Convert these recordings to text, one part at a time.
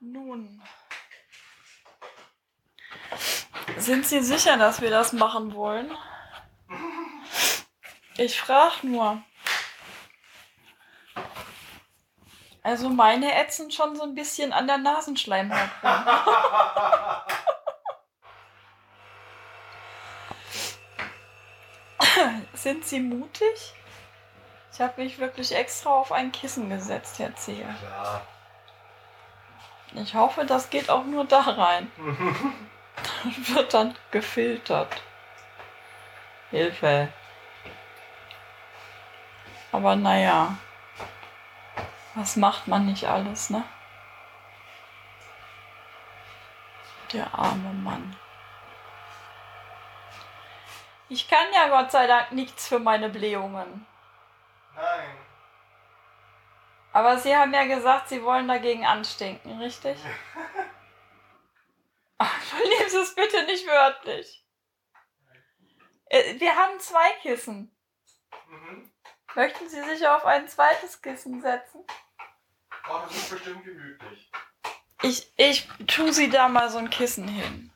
Nun. Sind Sie sicher, dass wir das machen wollen? Ich frage nur. Also meine ätzen schon so ein bisschen an der Nasenschleimhaut. Sind Sie mutig? Ich habe mich wirklich extra auf ein Kissen gesetzt, Herr Zehe. Klar. Ich hoffe, das geht auch nur da rein. Wird dann gefiltert. Hilfe. Aber naja. Was macht man nicht alles, ne? Der arme Mann. Ich kann ja Gott sei Dank nichts für meine Blähungen. Aber Sie haben ja gesagt, Sie wollen dagegen anstinken, richtig? Ach, Nehmen Sie es bitte nicht wörtlich. Äh, Wir haben zwei Kissen. Mhm. Möchten Sie sich auf ein zweites Kissen setzen? Oh, das ist bestimmt gemütlich. Ich, ich tue Sie da mal so ein Kissen hin.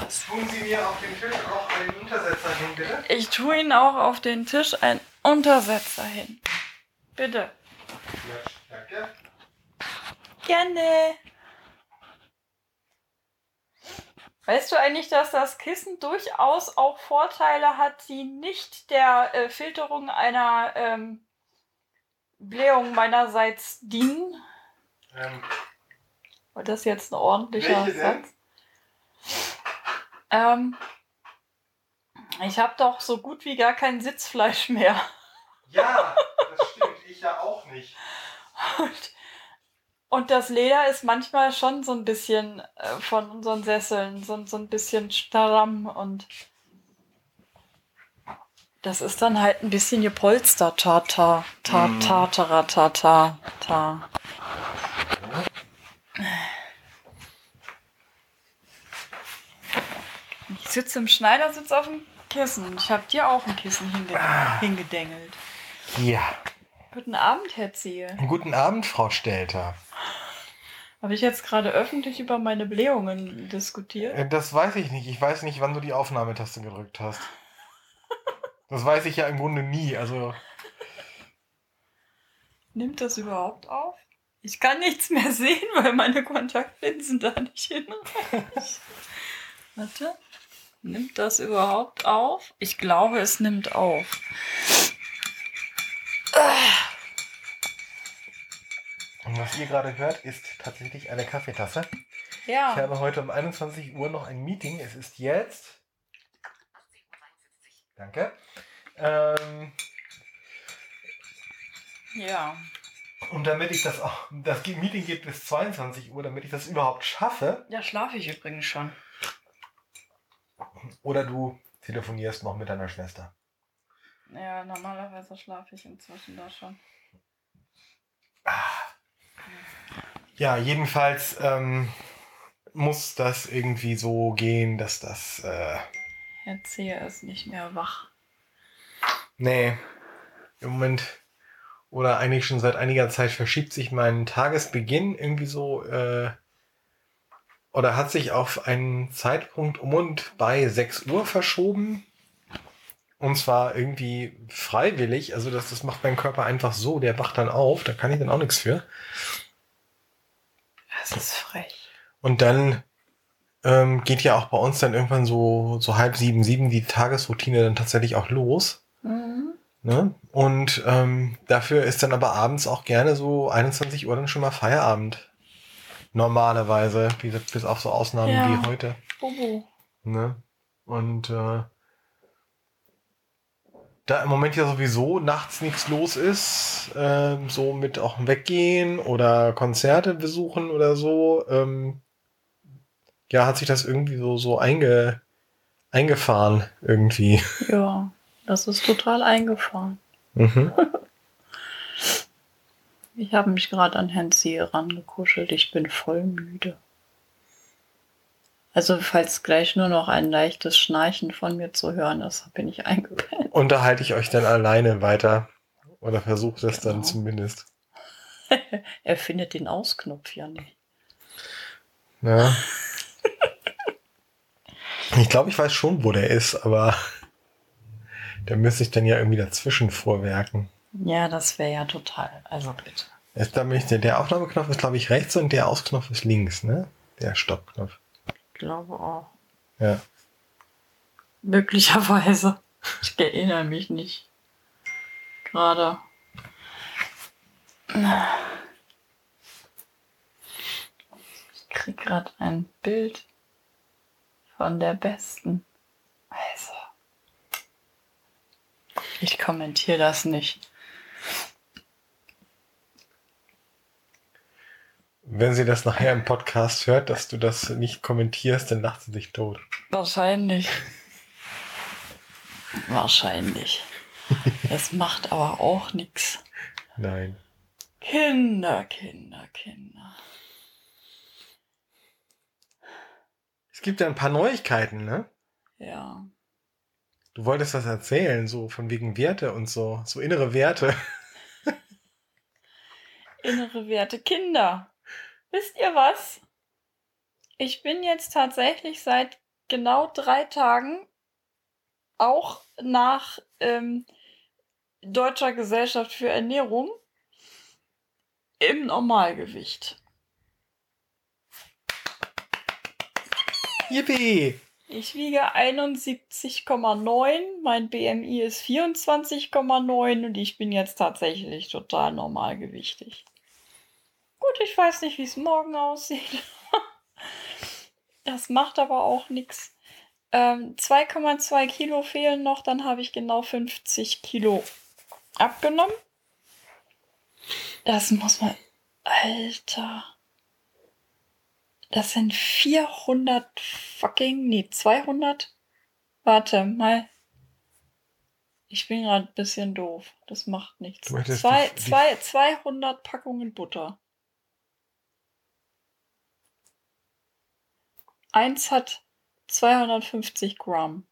Das. Tun Sie mir auf den Tisch auch einen Untersetzer hin, bitte? Ich tue Ihnen auch auf den Tisch einen Untersetzer hin. Bitte. Ja, danke. Gerne. Weißt du eigentlich, dass das Kissen durchaus auch Vorteile hat, die nicht der äh, Filterung einer ähm, Blähung meinerseits dienen? Ähm, War das jetzt ein ordentlicher denn? Ähm, ich habe doch so gut wie gar kein Sitzfleisch mehr. ja, das stimmt. Ich ja auch nicht. Und, und das Leder ist manchmal schon so ein bisschen äh, von unseren Sesseln, so, so ein bisschen stramm und das ist dann halt ein bisschen gepolstert. Ta, ta, ta, Mm. ta, ta, ta, ta, ta. Ich sitze im Schneidersitz auf dem Kissen. Ich habe dir auch ein Kissen hinge hingedengelt. Ja. Guten Abend, Herr Zehe. Guten Abend, Frau Stelter. Habe ich jetzt gerade öffentlich über meine Blähungen diskutiert? Äh, Das weiß ich nicht. Ich weiß nicht, wann du die Aufnahmetaste gedrückt hast. Das weiß ich ja im Grunde nie. Also, Nimmt das überhaupt auf? Ich kann nichts mehr sehen, weil meine Kontaktlinsen da nicht hinreichen. Warte. Nimmt das überhaupt auf? Ich glaube, es nimmt auf. und was ihr gerade hört, ist tatsächlich eine Kaffeetasse. Ich Ja. habe heute um 21 Uhr noch ein Meeting. Es ist jetzt. Danke. Ähm, Ja. und damit ich das auch. Das Meeting geht bis 22 Uhr, damit ich das überhaupt schaffe. Ja, schlafe ich übrigens schon. Oder du telefonierst noch mit deiner Schwester. Ja, normalerweise schlafe ich inzwischen da schon. Ja, jedenfalls ähm, muss das irgendwie so gehen, dass das. Äh, Herr Zehe ist nicht mehr wach. nee, im Moment oder eigentlich schon seit einiger Zeit verschiebt sich mein Tagesbeginn irgendwie so. Äh, oder hat sich auf einen Zeitpunkt um und bei 6 Uhr verschoben. Und zwar irgendwie freiwillig. Also das, das macht mein Körper einfach so, der wacht dann auf, da kann ich dann auch nichts für. Das ist frech. Und dann ähm, geht ja auch bei uns dann irgendwann so, so halb sieben, sieben die Tagesroutine dann tatsächlich auch los. Mhm. Ne? Und ähm, dafür ist dann aber abends auch gerne so 21 Uhr dann schon mal Feierabend. Normalerweise, wie gesagt, bis auf so Ausnahmen Ja. wie heute. Bubu. Ne? Und äh, da im Moment ja sowieso nachts nichts los ist, ähm, so mit auch weggehen oder Konzerte besuchen oder so, ähm, ja, hat sich das irgendwie so, so einge, eingefahren irgendwie. Ja, das ist total eingefahren. Mhm. Ich habe mich gerade an Herrn Zehe rangekuschelt. Ich bin voll müde. Also, falls gleich nur noch ein leichtes Schnarchen von mir zu hören ist, bin ich eingepennt. Unterhalte ich euch dann alleine weiter Oder versucht das dann Genau. zumindest. er findet den Ausknopf ja nicht. Ja. Ich glaube, ich weiß schon, wo der ist, aber da müsste ich dann ja irgendwie dazwischen vorwerken. Ja, das wäre ja total. Also bitte. Ist der, der Aufnahmeknopf ist, glaube ich, rechts und der Ausknopf ist links, ne? Der Stoppknopf. Ich glaube auch. Ja. Möglicherweise. Ich erinnere mich nicht. Gerade. Ich krieg gerade ein Bild von der besten. Also. Ich kommentiere das nicht. Wenn sie das nachher im Podcast hört, dass du das nicht kommentierst, dann lacht sie sich tot. Wahrscheinlich. Wahrscheinlich. Es macht aber auch nichts. Nein. Kinder, Kinder, Kinder. Es gibt ja ein paar Neuigkeiten, ne? Ja. Du wolltest was erzählen, so von wegen Werte und so, so innere Werte. Innere Werte Kinder. Wisst ihr was? Ich bin jetzt tatsächlich seit genau drei Tagen auch nach ähm, Deutscher Gesellschaft für Ernährung im Normalgewicht. Yippie! Ich wiege 71,9, mein BMI ist 24,9 und ich bin jetzt tatsächlich total normalgewichtig. Gut, ich weiß nicht, wie es morgen aussieht. Das macht aber auch nichts. Ähm, 2,2 Kilo fehlen noch, dann habe ich genau 50 Kilo abgenommen. Das muss man. Alter. Das sind 400 fucking. Nee, 200. Warte mal. Ich bin gerade ein bisschen doof. Das macht nichts. Zwei, zwei, 200 Packungen Butter. Eins hat 250 Gramm.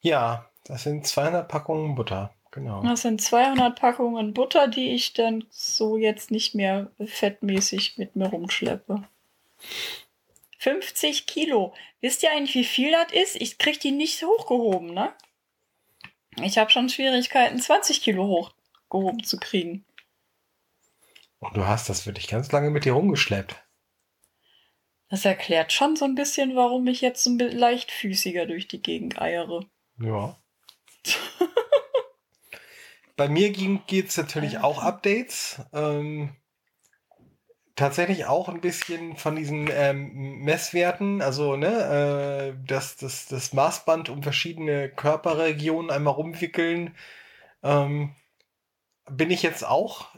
Ja, das sind 200 Packungen Butter. Genau. Das sind 200 Packungen Butter, die ich dann so jetzt nicht mehr fettmäßig mit mir rumschleppe. 50 Kilo. Wisst ihr eigentlich, wie viel das ist? Ich krieg die nicht hochgehoben, ne? Ich habe schon Schwierigkeiten, 20 Kilo hochgehoben zu kriegen. Und du hast das wirklich ganz lange mit dir rumgeschleppt. Das erklärt schon so ein bisschen, warum ich jetzt so ein bisschen leichtfüßiger durch die Gegend eiere. Ja. Bei mir geht es natürlich auch Updates. Ähm, tatsächlich auch ein bisschen von diesen ähm, Messwerten, also ne, äh, das, das, das Maßband um verschiedene Körperregionen einmal rumwickeln. Ähm, bin ich jetzt auch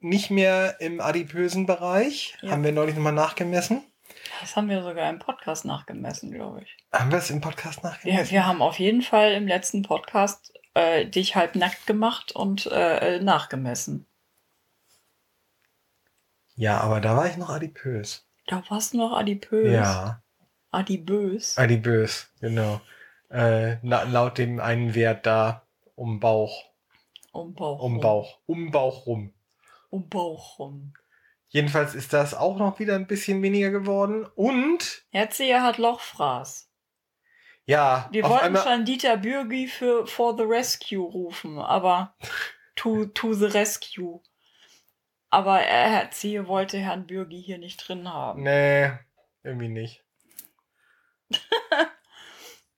nicht mehr im adipösen Bereich. Ja. Haben wir neulich nochmal nachgemessen. Das haben wir sogar im Podcast nachgemessen, glaube ich. Haben wir es im Podcast nachgemessen? Ja, wir haben auf jeden Fall im letzten Podcast äh, dich halb nackt gemacht und äh, nachgemessen. Ja, aber da war ich noch adipös. Da warst du noch adipös. Ja. Adibös. Adibös, genau. Äh, laut dem einen Wert da um Bauch, Um Bauch. um rum. Bauch, um Bauch rum. Um Bauch rum. Jedenfalls ist das auch noch wieder ein bisschen weniger geworden. Und Herzieher hat Lochfraß. ja, Wir wollten schon Dieter Bürgi für For the Rescue rufen, aber to, to the Rescue. Aber er, Herzieher wollte Herrn Bürgi hier nicht drin haben. nee, irgendwie nicht.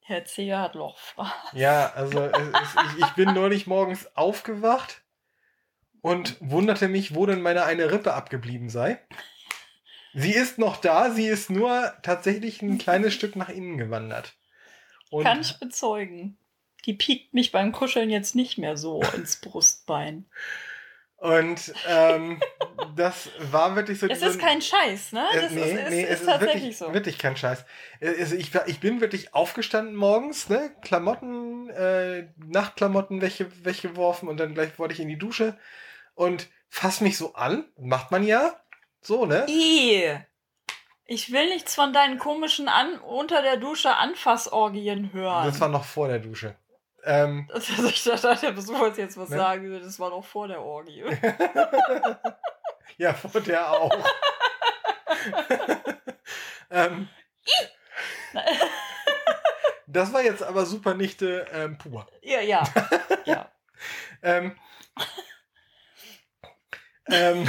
Herzieher hat Lochfraß. Ja, also es, es, ich, ich bin neulich morgens aufgewacht und wunderte mich, wo denn meine eine Rippe abgeblieben sei. Sie ist noch da, sie ist nur tatsächlich ein kleines Stück nach innen gewandert. Und Kann ich bezeugen. Die piekt mich beim Kuscheln jetzt nicht mehr so ins Brustbein. Und ähm, das war wirklich so. Es ist kein Scheiß, ne? äh, Das nee, ist, nee, ist es ist tatsächlich wirklich, so. wirklich kein Scheiß. Also ich, ich bin wirklich aufgestanden morgens, ne? Klamotten, äh, Nachtklamotten wegge weggeworfen und dann gleich wollte ich in die Dusche und fass mich so an. Macht man ja. So, ne? I. Ich will nichts von deinen komischen an unter der Dusche Anfassorgien hören. Das war noch vor der Dusche. Ähm, Also ich dachte, du wolltest jetzt was Ne? sagen, das war noch vor der Orgie. ja, vor der auch. ähm, das war jetzt aber super Nichte ähm, pur. ja, ja. ja. Ähm, ähm,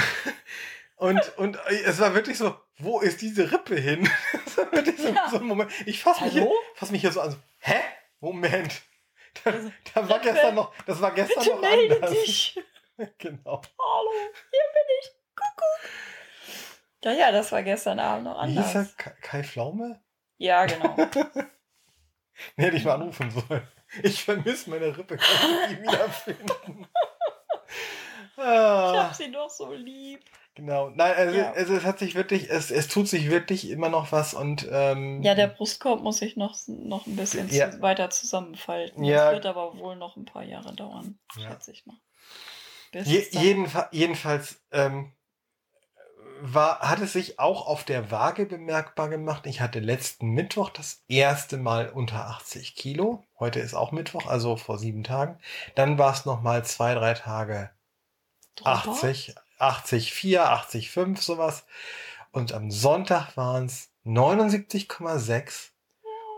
und, und es war wirklich so, wo ist diese Rippe hin? Das war wirklich so, Ja. so ein Moment. Ich fasse mich, hier- fass mich hier so an. So, Hä? Moment. Da, Also, da war Rippe, gestern noch, das war gestern Bitte noch melde anders. dich. Genau. Hallo, hier bin ich. Kuckuck. Ja, ja, das war gestern Abend noch Wie hieß er? anders. Kai, Kai Pflaume? Ja, genau. Nee, hätte ich mal anrufen sollen. Ich vermisse meine Rippe, kann ich die wiederfinden. Ich ah, hab sie doch so lieb. genau. Nein, also, Ja. also es hat sich wirklich, es, es tut sich wirklich immer noch was und ähm, Ja, der Brustkorb muss ich noch, noch ein bisschen Ja. zu, weiter zusammenfalten. Ja. Das wird aber wohl noch ein paar Jahre dauern, Ja. schätze ich mal. Je, jedenfa jedenfalls ähm, war, hat es sich auch auf der Waage bemerkbar gemacht. Ich hatte letzten Mittwoch das erste Mal unter 80 Kilo. Heute ist auch Mittwoch, also vor sieben Tagen. Dann war es noch mal zwei, drei Tage Drüber? 80, 80, 4, 80, 5, sowas. Und am Sonntag waren es 79,6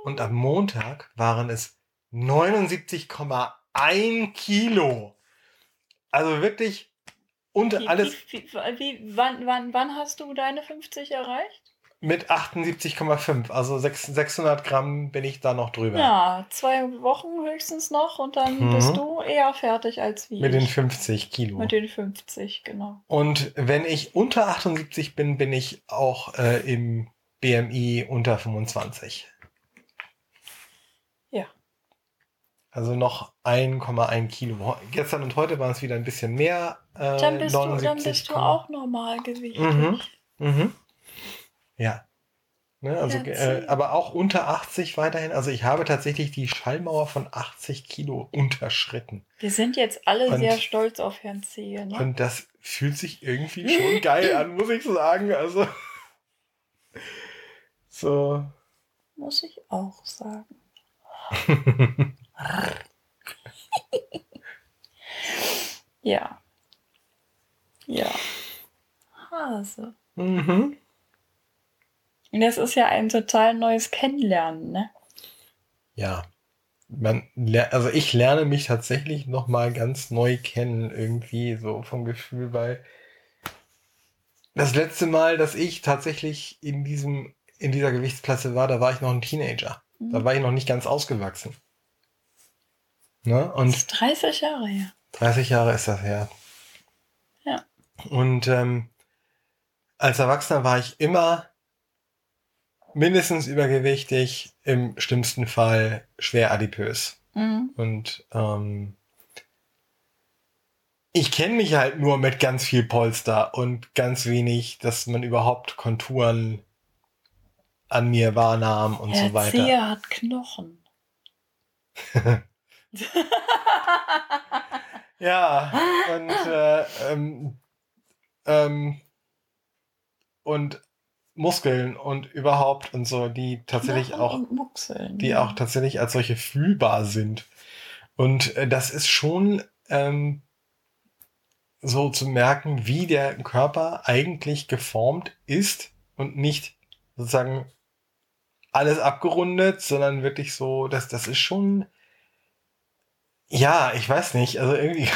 und am Montag waren es 79,1 Kilo. Also wirklich unter Wie, alles Wie, wie, wie, wann, wann, wann hast du deine 50 erreicht? Mit 78,5. Also 6, 600 Gramm bin ich da noch drüber. Ja, zwei Wochen höchstens noch und dann Mhm. bist du eher fertig als wie Mit den ich. 50 Kilo. Mit den 50, genau. Und wenn ich unter 78 bin, bin ich auch äh, im BMI unter 25. Ja. Also noch 1,1 Kilo. Gestern und heute waren es wieder ein bisschen mehr. Äh, Dann bist, du, dann 79, bist du auch Normalgewichtig. Mhm. Mhm. Ja. Ne, also, äh, aber auch unter 80 weiterhin. Also ich habe tatsächlich die Schallmauer von 80 Kilo unterschritten. Wir sind jetzt alle Und- sehr stolz auf Herrn Zehe. Ne? Und das fühlt sich irgendwie schon geil an, muss ich sagen. Also. So. Muss ich auch sagen. Ja. Ja. Hase. mhm. Und das ist ja ein total neues Kennenlernen, ne? Ja. Man, also ich lerne mich tatsächlich noch mal ganz neu kennen, irgendwie so vom Gefühl, weil das letzte Mal, dass ich tatsächlich in diesem, in dieser Gewichtsklasse war, da war ich noch ein Teenager. Da Mhm. war ich noch nicht ganz ausgewachsen. Ne? Das Und ist 30 Jahre her. 30 Jahre ist das her. Ja. Und ähm, als Erwachsener war ich immer mindestens übergewichtig, im schlimmsten Fall schwer adipös. Mhm. Und ähm, ich kenne mich halt nur mit ganz viel Polster und ganz wenig, dass man überhaupt Konturen an mir wahrnahm und Herr so weiter. Zehe hat Knochen. Ja, und äh, ähm, ähm, und Muskeln und überhaupt und so, die tatsächlich Knochen auch, Muckseln. die auch tatsächlich als solche fühlbar sind. Und äh, das ist schon ähm, so zu merken, wie der Körper eigentlich geformt ist und nicht sozusagen alles abgerundet, sondern wirklich so, dass das ist schon ja, ich weiß nicht, also irgendwie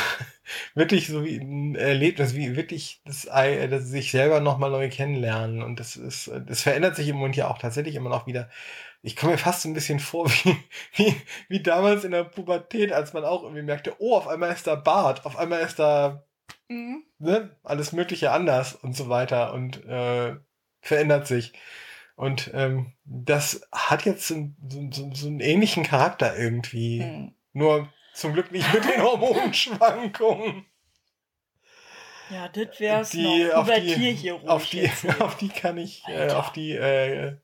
wirklich so wie ein Erlebnis, wie wirklich das, Ei- das sich selber nochmal neu kennenlernen und das ist, das verändert sich im Moment ja auch tatsächlich immer noch wieder. Ich komme mir fast so ein bisschen vor wie, wie, wie damals in der Pubertät, als man auch irgendwie merkte, oh, auf einmal ist da Bart, auf einmal ist da Mhm. ne, alles Mögliche anders und so weiter und äh, verändert sich. Und ähm, das hat jetzt so, so, so, so einen ähnlichen Charakter irgendwie. Mhm. Nur zum Glück nicht mit den Hormonschwankungen. Ja, das wär's Die, noch. auf, die, hier ruhig auf, die, auf die kann ich, äh, auf die äh,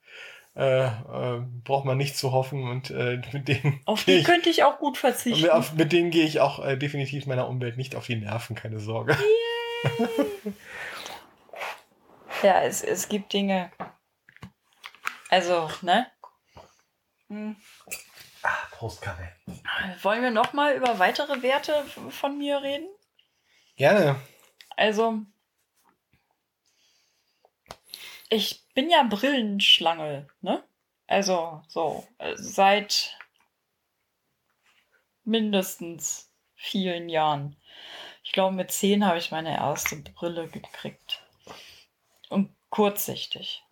äh, äh, braucht man nicht zu hoffen und äh, mit denen Auf die ich, könnte ich auch gut verzichten. auf, mit denen gehe ich auch äh, definitiv meiner Umwelt nicht auf die Nerven, keine Sorge. Ja, es, es gibt Dinge. Also, ne? Hm. Prost, Kaffee. Wollen wir noch mal über weitere Werte von mir reden? Gerne. Also, ich bin ja Brillenschlange, ne? Also, so, seit mindestens vielen Jahren. Ich glaube, mit zehn habe ich meine erste Brille gekriegt. Und kurzsichtig.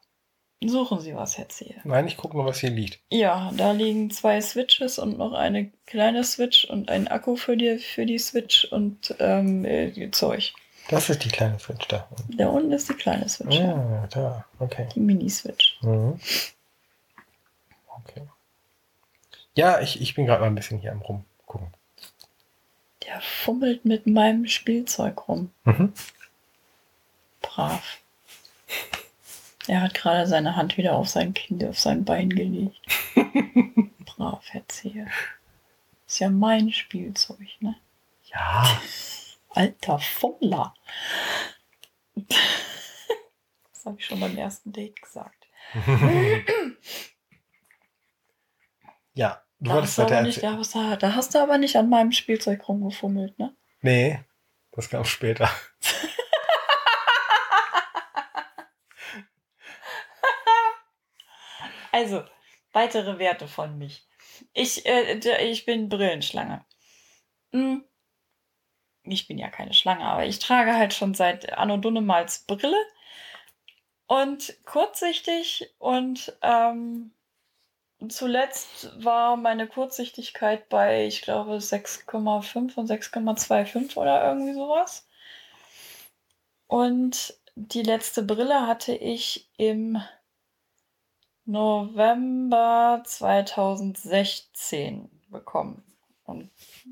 Suchen Sie was, Herr Zehe. Nein, ich gucke nur, was hier liegt. Ja, da liegen zwei Switches und noch eine kleine Switch und ein Akku für die, für die Switch und ähm, äh, Zeug. Das ist die kleine Switch da. Da unten ist die kleine Switch. Ja, ah, da, okay. Die Mini-Switch. Mhm. Okay. Ja, ich, ich bin gerade mal ein bisschen hier am rumgucken. Der fummelt mit meinem Spielzeug rum. Mhm. Brav. Er hat gerade seine Hand wieder auf sein Kind, auf sein Bein gelegt. Brav, erzähl. Ist ja mein Spielzeug, ne? Ja. Alter Fummler. Das habe ich schon beim ersten Date gesagt. ja, du Da wolltest weiter aber nicht, da, hast du, da hast du aber nicht an meinem Spielzeug rumgefummelt, ne? Nee, das kam später. Also, weitere Werte von mich. Ich, äh, ich bin Brillenschlange. Hm. Ich bin ja keine Schlange, aber ich trage halt schon seit Anno Dunnemals Brille. Und kurzsichtig und ähm, zuletzt war meine Kurzsichtigkeit bei, ich glaube, 6,5 und 6,25 oder irgendwie sowas. Und die letzte Brille hatte ich im November 2016 bekommen. Und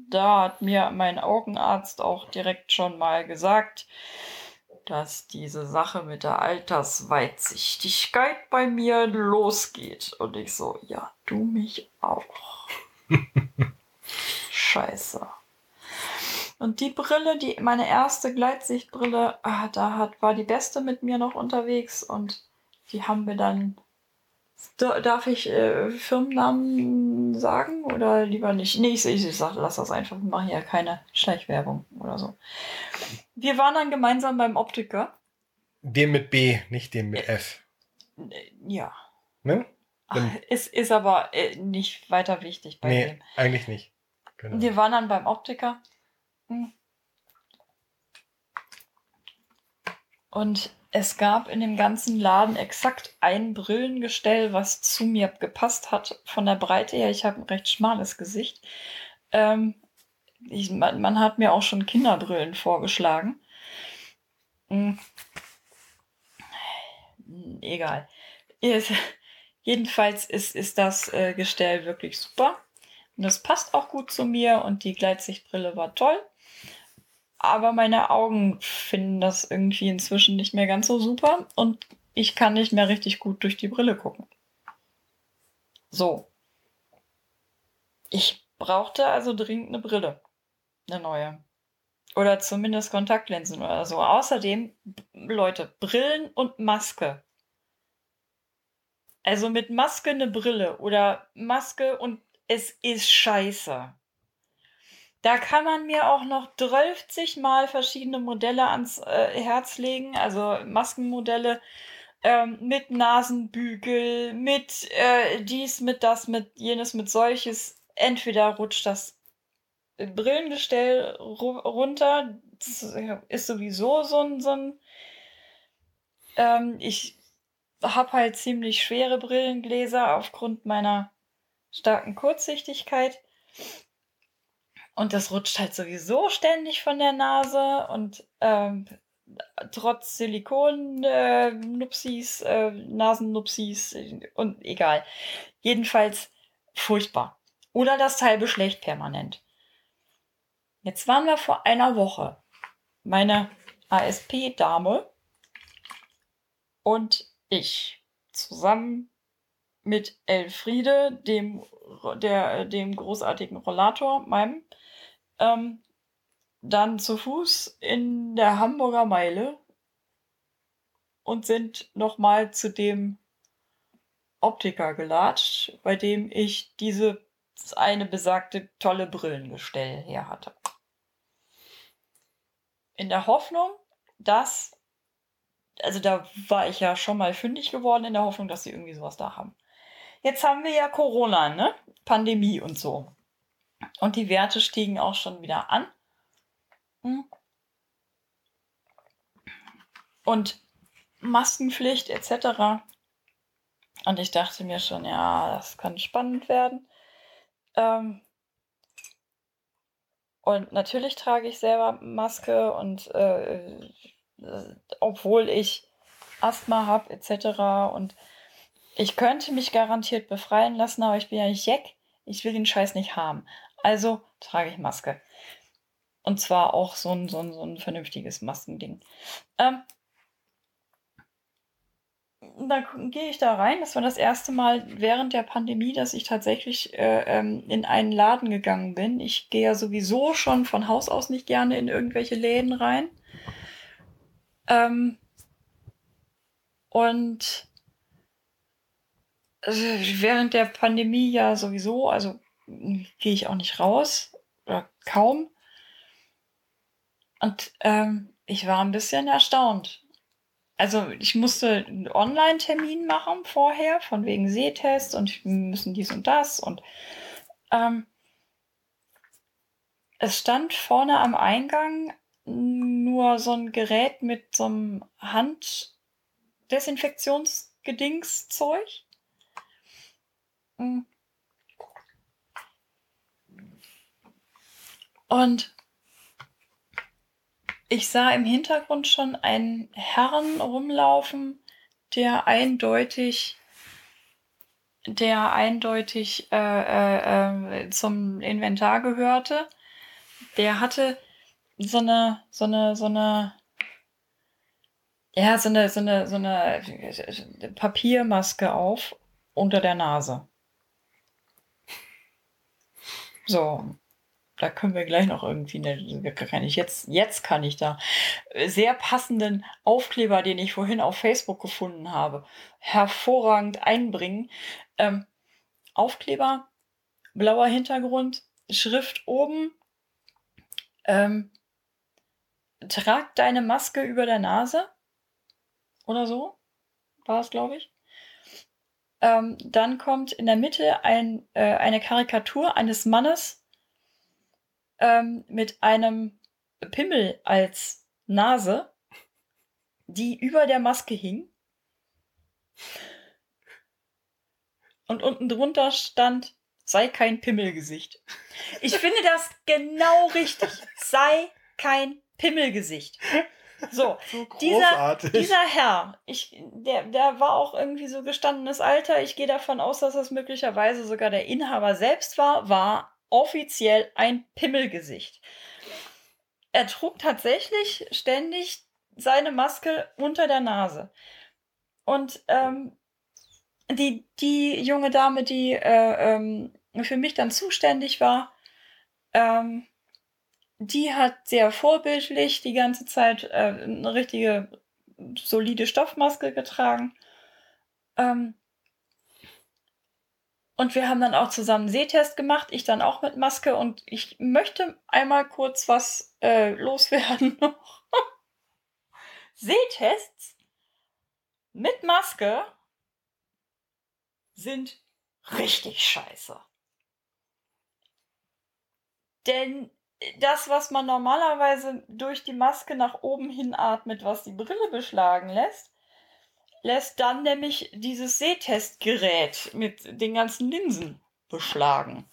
da hat mir mein Augenarzt auch direkt schon mal gesagt, dass diese Sache mit der Altersweitsichtigkeit bei mir losgeht. Und ich so, ja, du mich auch. Scheiße. Und die Brille, die meine erste Gleitsichtbrille, ah, da hat, war die beste mit mir noch unterwegs und die haben wir dann Da- Darf ich äh, Firmennamen sagen oder lieber nicht? Nee, ich, ich, sag, lass das einfach. Wir machen ja keine Schleichwerbung oder so. Wir waren dann gemeinsam beim Optiker. Den mit B, nicht den mit F. Äh, Ja. Ne? Ach, ist, ist aber äh, nicht weiter wichtig bei Nee, dem. eigentlich nicht. Genau. Wir waren dann beim Optiker. Hm. Und es gab in dem ganzen Laden exakt ein Brillengestell, was zu mir gepasst hat von der Breite her. Ich habe ein recht schmales Gesicht. Ähm, ich, man, man hat mir auch schon Kinderbrillen vorgeschlagen. Hm. Egal. Ist- Jedenfalls ist, ist das äh, Gestell wirklich super. Und das passt auch gut zu mir und die Gleitsichtbrille war toll. Aber meine Augen finden das irgendwie inzwischen nicht mehr ganz so super und ich kann nicht mehr richtig gut durch die Brille gucken. So. Ich brauchte also dringend eine Brille. Eine neue. Oder zumindest Kontaktlinsen oder so. Außerdem, Leute, Brillen und Maske. Also mit Maske eine Brille oder Maske und es ist scheiße. Da kann man mir auch noch 30 mal verschiedene Modelle ans äh, Herz legen, also Maskenmodelle ähm, mit Nasenbügel, mit äh, dies, mit das, mit jenes, mit solches. Entweder rutscht das Brillengestell ru runter, das ist sowieso so ein, so ein ähm, ich habe halt ziemlich schwere Brillengläser aufgrund meiner starken Kurzsichtigkeit. Und das rutscht halt sowieso ständig von der Nase und ähm, trotz Silikon, äh, äh, Nasennupsis und egal. Jedenfalls furchtbar. Oder das Teil beschlägt permanent. Jetzt waren wir vor einer Woche. Meine ASP-Dame und ich zusammen mit Elfriede, dem, der, dem großartigen Rollator, meinem, ähm, dann zu Fuß in der Hamburger Meile und sind nochmal zu dem Optiker gelatscht, bei dem ich diese eine besagte tolle Brillengestell her hatte. In der Hoffnung, dass, also da war ich ja schon mal fündig geworden, in der Hoffnung, dass sie irgendwie sowas da haben. Jetzt haben wir ja Corona, ne? Pandemie und so. Und die Werte stiegen auch schon wieder an. Hm. Und Maskenpflicht etc. Und ich dachte mir schon, ja, das kann spannend werden. Ähm und natürlich trage ich selber Maske und äh, äh, obwohl ich Asthma habe etc. Und ich könnte mich garantiert befreien lassen, aber ich bin ja nicht Jack. Ich will den Scheiß nicht haben. Also trage ich Maske. Und zwar auch so ein, so ein, so ein vernünftiges Maskending. Ähm, dann gehe ich da rein. Das war das erste Mal während der Pandemie, dass ich tatsächlich äh, ähm, in einen Laden gegangen bin. Ich gehe ja sowieso schon von Haus aus nicht gerne in irgendwelche Läden rein. Ähm, und äh, während der Pandemie ja sowieso, also gehe ich auch nicht raus oder kaum. Und ähm, ich war ein bisschen erstaunt. Also ich musste einen Online-Termin machen vorher, von wegen Sehtest und müssen dies und das. Und ähm, es stand vorne am Eingang nur so ein Gerät mit so einem Handdesinfektionsgedingszeug. Mhm. Und ich sah im Hintergrund schon einen Herrn rumlaufen, der eindeutig, der eindeutig äh, äh, äh, zum Inventar gehörte. Der hatte so eine, so eine, so eine, ja, so eine, so eine, so eine Papiermaske auf unter der Nase. So. Da können wir gleich noch irgendwie, ne, kann ich jetzt, jetzt kann ich da sehr passenden Aufkleber, den ich vorhin auf Facebook gefunden habe, hervorragend einbringen. Ähm, Aufkleber, blauer Hintergrund, Schrift oben, ähm, trag deine Maske über der Nase oder so, war es, glaube ich. Ähm, dann kommt in der Mitte ein, äh, eine Karikatur eines Mannes ähm, mit einem Pimmel als Nase, die über der Maske hing. Und unten drunter stand, sei kein Pimmelgesicht. Ich finde das genau richtig. Sei kein Pimmelgesicht. So, so dieser, dieser Herr, ich, der, der war auch irgendwie so gestandenes Alter. Ich gehe davon aus, dass das möglicherweise sogar der Inhaber selbst war, war offiziell ein Pimmelgesicht. Er trug tatsächlich ständig seine Maske unter der Nase. Und ähm, die, die junge Dame, die äh, ähm, für mich dann zuständig war, ähm, die hat sehr vorbildlich die ganze Zeit äh, eine richtige solide Stoffmaske getragen. Ähm, und wir haben dann auch zusammen einen Sehtest gemacht, ich dann auch mit Maske und ich möchte einmal kurz was äh, loswerden. Sehtests mit Maske sind richtig scheiße. Denn das, was man normalerweise durch die Maske nach oben hin atmet, was die Brille beschlagen lässt, lässt dann nämlich dieses Sehtestgerät mit den ganzen Linsen beschlagen.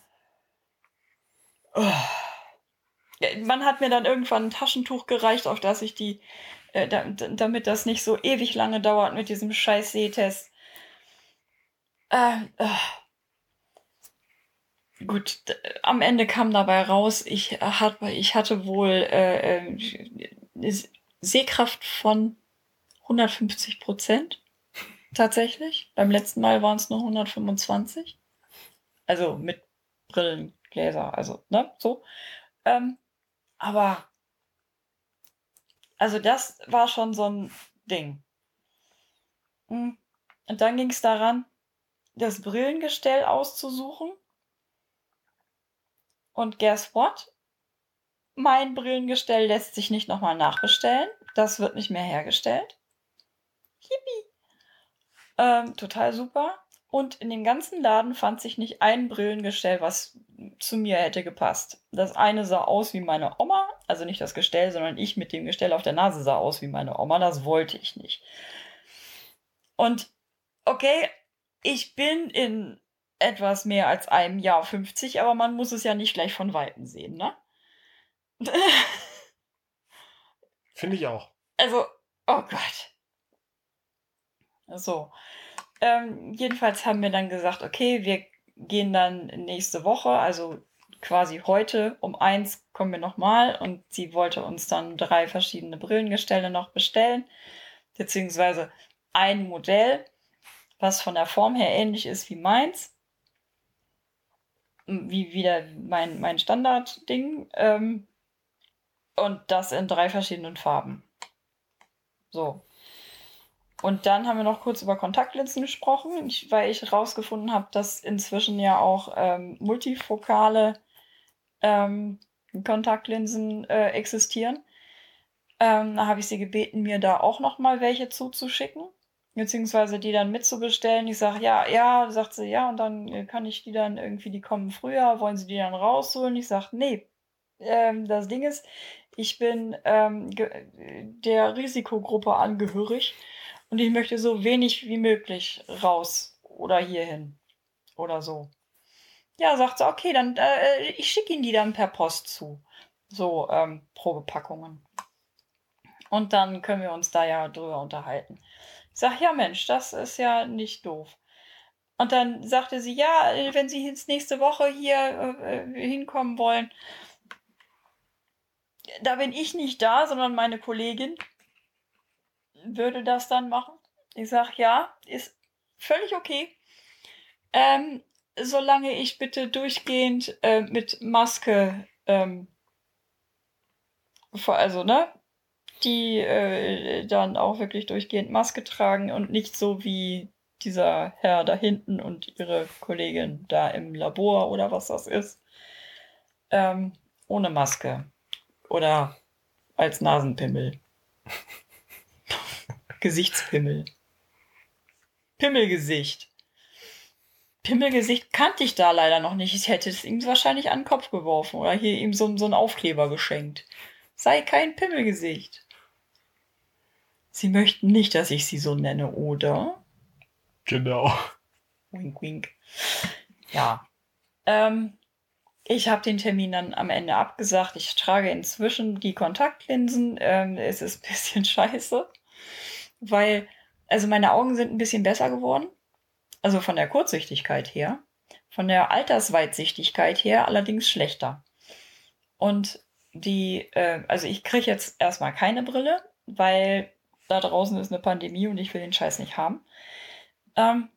Man hat mir dann irgendwann ein Taschentuch gereicht, auf das ich die, äh, da, damit das nicht so ewig lange dauert mit diesem scheiß Sehtest. Äh, äh. Gut, am Ende kam dabei raus, ich, hat, ich hatte wohl äh, äh Sehkraft von 150 Prozent. Tatsächlich. Beim letzten Mal waren es nur 125. Also mit Brillengläser, also, ne, so. Ähm, aber, also das war schon so ein Ding. Hm. Und dann ging es daran, das Brillengestell auszusuchen. Und guess what? Mein Brillengestell lässt sich nicht nochmal nachbestellen. Das wird nicht mehr hergestellt. Yippie. Ähm, total super. Und in dem ganzen Laden fand sich nicht ein Brillengestell, was zu mir hätte gepasst. Das eine sah aus wie meine Oma, also nicht das Gestell, sondern ich mit dem Gestell auf der Nase sah aus wie meine Oma. Das wollte ich nicht. Und okay, ich bin in etwas mehr als einem Jahr 50, aber man muss es ja nicht gleich von Weitem sehen, ne? Finde ich auch. Also, oh Gott. So. Ähm, jedenfalls haben wir dann gesagt, okay, wir gehen dann nächste Woche, also quasi heute um eins kommen wir nochmal und sie wollte uns dann drei verschiedene Brillengestelle noch bestellen, beziehungsweise ein Modell, was von der Form her ähnlich ist wie meins, wie wieder mein, mein Standardding ähm, und das in drei verschiedenen Farben. So. Und dann haben wir noch kurz über Kontaktlinsen gesprochen, weil ich herausgefunden habe, dass inzwischen ja auch ähm, multifokale ähm, Kontaktlinsen äh, existieren. Ähm, da habe ich sie gebeten, mir da auch noch mal welche zuzuschicken, beziehungsweise die dann mitzubestellen. Ich sage, ja, ja, sagt sie, ja, und dann äh, kann ich die dann irgendwie, die kommen früher, wollen sie die dann rausholen? Ich sage, nee, ähm, das Ding ist, ich bin ähm, der Risikogruppe angehörig und ich möchte so wenig wie möglich raus oder hierhin oder so. Ja, sagt sie, okay, dann äh, ich schicke Ihnen die dann per Post zu. So ähm, Probepackungen. Und dann können wir uns da ja drüber unterhalten. Ich sage, ja Mensch, das ist ja nicht doof. Und dann sagte sie, ja, wenn Sie jetzt nächste Woche hier äh, hinkommen wollen, da bin ich nicht da, sondern meine Kollegin würde das dann machen. Ich sage, ja, ist völlig okay. Ähm, solange ich bitte durchgehend äh, mit Maske, ähm, also, ne, die äh, dann auch wirklich durchgehend Maske tragen und nicht so wie dieser Herr da hinten und ihre Kollegin da im Labor oder was das ist. Ähm, ohne Maske. Oder als Nasenpimmel. Gesichtspimmel. Pimmelgesicht. Pimmelgesicht kannte ich da leider noch nicht. Ich hätte es ihm wahrscheinlich an den Kopf geworfen oder hier ihm so, so einen Aufkleber geschenkt. Sei kein Pimmelgesicht. Sie möchten nicht, dass ich sie so nenne, oder? Genau. Wink, wink. Ja. Ähm, ich habe den Termin dann am Ende abgesagt. Ich trage inzwischen die Kontaktlinsen. Ähm, es ist ein bisschen scheiße, weil, also meine Augen sind ein bisschen besser geworden. Also von der Kurzsichtigkeit her. Von der Altersweitsichtigkeit her allerdings schlechter. Und die, äh, also ich kriege jetzt erstmal keine Brille, weil da draußen ist eine Pandemie und ich will den Scheiß nicht haben. Ähm,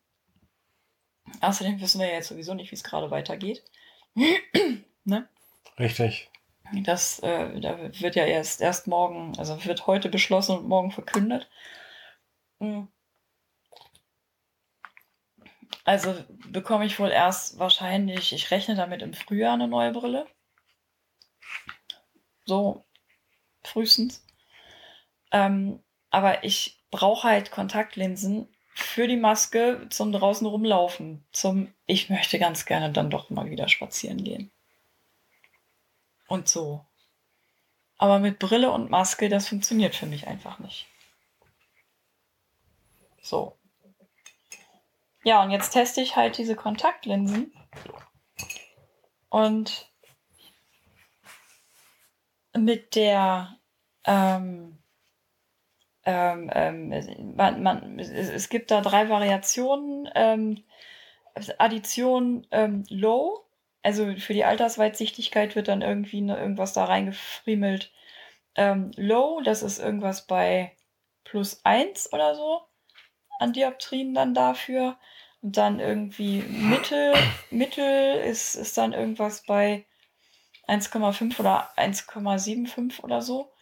außerdem wissen wir ja jetzt sowieso nicht, wie es gerade weitergeht. ne? Richtig. Das äh, da wird ja erst, erst morgen, also wird heute beschlossen und morgen verkündet. Mhm. Also bekomme ich wohl erst wahrscheinlich, ich rechne damit im Frühjahr eine neue Brille. So frühestens. Ähm, aber ich brauche halt Kontaktlinsen für die Maske zum draußen rumlaufen. Zum, ich möchte ganz gerne dann doch mal wieder spazieren gehen. Und so. Aber mit Brille und Maske, das funktioniert für mich einfach nicht. So. Ja, und jetzt teste ich halt diese Kontaktlinsen. Und mit der ähm, ähm, ähm, man, man, es, es, gibt da drei Variationen. Ähm, Addition ähm, Low, also für die Altersweitsichtigkeit wird dann irgendwie ne, irgendwas da reingefriemelt. Ähm, low, das ist irgendwas bei plus 1 oder so an dann dafür. Und dann irgendwie Mittel, Mittel ist, ist dann irgendwas bei 1,5 oder 1,75 oder so.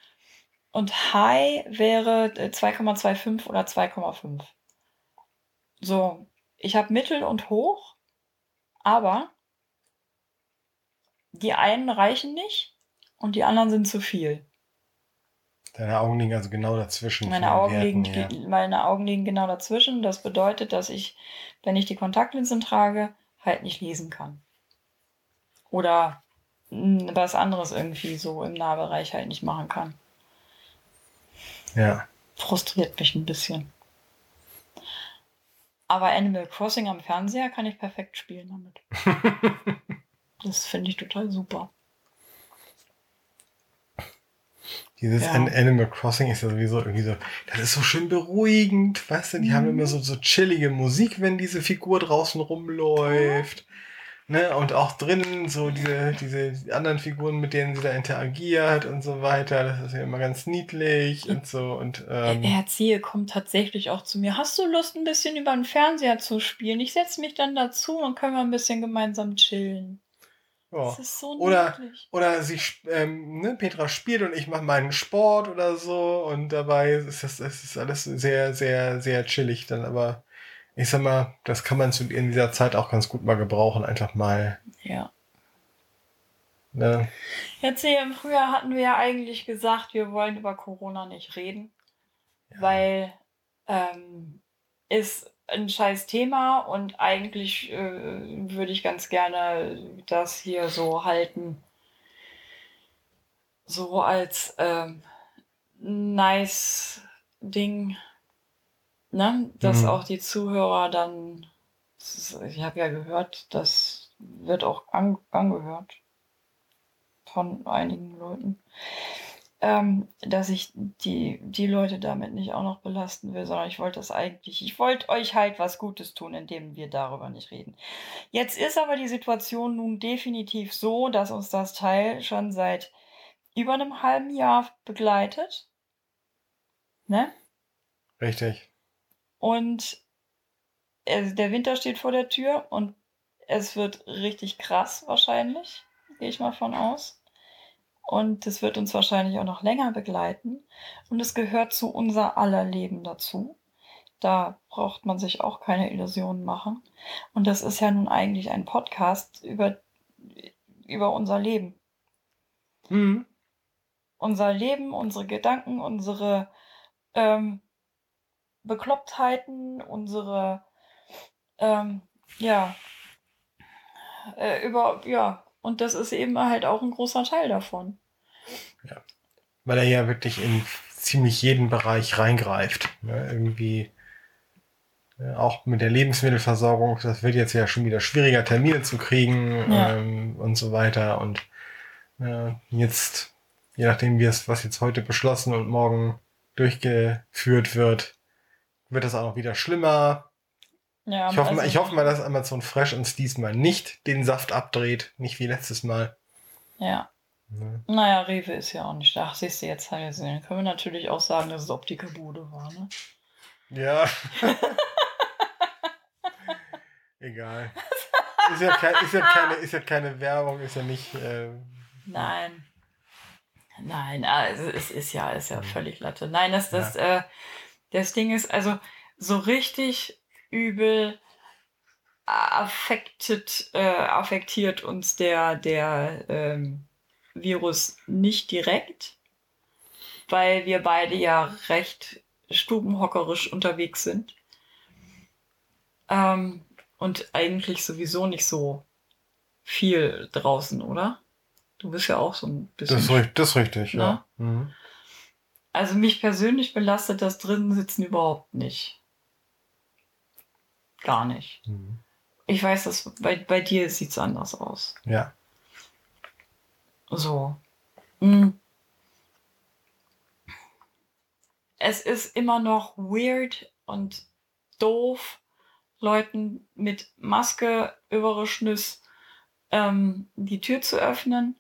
Und High wäre 2,25 äh, oder 2,5. So, ich habe Mittel und Hoch, aber die einen reichen nicht und die anderen sind zu viel. Deine Augen liegen also genau dazwischen. Meine Augen, Werten liegen, meine Augen liegen genau dazwischen. Das bedeutet, dass ich, wenn ich die Kontaktlinsen trage, halt nicht lesen kann. Oder was anderes irgendwie so im Nahbereich halt nicht machen kann. Ja. Frustriert mich ein bisschen. Aber Animal Crossing am Fernseher kann ich perfekt spielen damit. Das finde ich total super. Dieses Ja. An- Animal Crossing ist ja sowieso irgendwie so, das ist so schön beruhigend, weißt du, die haben Mhm. immer so, so chillige Musik, wenn diese Figur draußen rumläuft. Ne, und auch drinnen so diese, diese anderen Figuren, mit denen sie da interagiert und so weiter. Das ist ja immer ganz niedlich und so. Und ähm, Der Erzieher kommt tatsächlich auch zu mir. Hast du Lust, ein bisschen über den Fernseher zu spielen? Ich setze mich dann dazu und können wir ein bisschen gemeinsam chillen. Ja. Das ist so Oder- niedlich. Oder sp- ähm, ne, Petra spielt und ich mache meinen Sport oder so und dabei ist das, das ist alles sehr, sehr, sehr chillig dann, aber ich sag mal, das kann man in dieser Zeit auch ganz gut mal gebrauchen, einfach mal, Ja. ne, Jetzt hier im Frühjahr hatten wir ja eigentlich gesagt, wir wollen über Corona nicht reden, weil ähm, ist ein scheiß Thema und eigentlich äh, würde ich ganz gerne das hier so halten, so als ähm, nice Ding, ne? dass Mhm. auch die Zuhörer dann, ist- ich habe ja gehört, das wird auch an, angehört von einigen Leuten, ähm, dass ich die, die Leute damit nicht auch noch belasten will, sondern ich wollte das eigentlich, ich wollte euch halt was Gutes tun, indem wir darüber nicht reden. Jetzt ist aber die Situation nun definitiv so, dass uns das Teil schon seit über einem halben Jahr begleitet. Ne? richtig. Und es, der Winter steht vor der Tür und es wird richtig krass wahrscheinlich, gehe ich mal von aus. Und es wird uns wahrscheinlich auch noch länger begleiten. Und es gehört zu unser aller Leben dazu. Da braucht man sich auch keine Illusionen machen. Und das ist ja nun eigentlich ein Podcast über, über unser Leben. Mhm. Unser Leben, unsere Gedanken, unsere ähm, Beklopptheiten, unsere ähm, ja äh, über ja und das ist eben halt auch ein großer Teil davon. Weil er ja wirklich in ziemlich jeden Bereich reingreift. Ne? Irgendwie ja, auch mit der Lebensmittelversorgung, das wird jetzt ja schon wieder schwieriger, Termine zu kriegen Ja. ähm, und so weiter. Und äh, jetzt, je nachdem, wie es, was jetzt heute beschlossen und morgen durchgeführt wird, wird das auch noch wieder schlimmer. Ja, Ich hoffe, mal, also- ich hoffe mal, dass Amazon Fresh uns diesmal nicht den Saft abdreht, nicht wie letztes Mal. Ja, Ne? naja, Rewe ist ja auch nicht da. Ach, siehst du, jetzt haben wir gesehen. Können wir natürlich auch sagen, dass es Optikerbude war, ne? Ja. Egal. Ist ja, kein, ist, ja keine, ist ja keine Werbung, ist ja nicht. Äh, Nein. Nein, also es ist ja, ist ja völlig Latte. Nein, das, das, äh, das Ding ist, also so richtig übel affected, äh, affektiert uns der, der ähm, Virus nicht direkt, weil wir beide ja recht stubenhockerisch unterwegs sind. Ähm, und eigentlich sowieso nicht so viel draußen, oder? Du bist ja auch so ein bisschen. das, ist, das ist richtig, ja. Na? Mhm. Also mich persönlich belastet das drinnen sitzen überhaupt nicht. Gar nicht. Mhm. Ich weiß, dass bei, bei dir sieht es anders aus. Ja. So. Mm. Es ist immer noch weird und doof, Leuten mit Maske über Schnüss ähm, die Tür zu öffnen.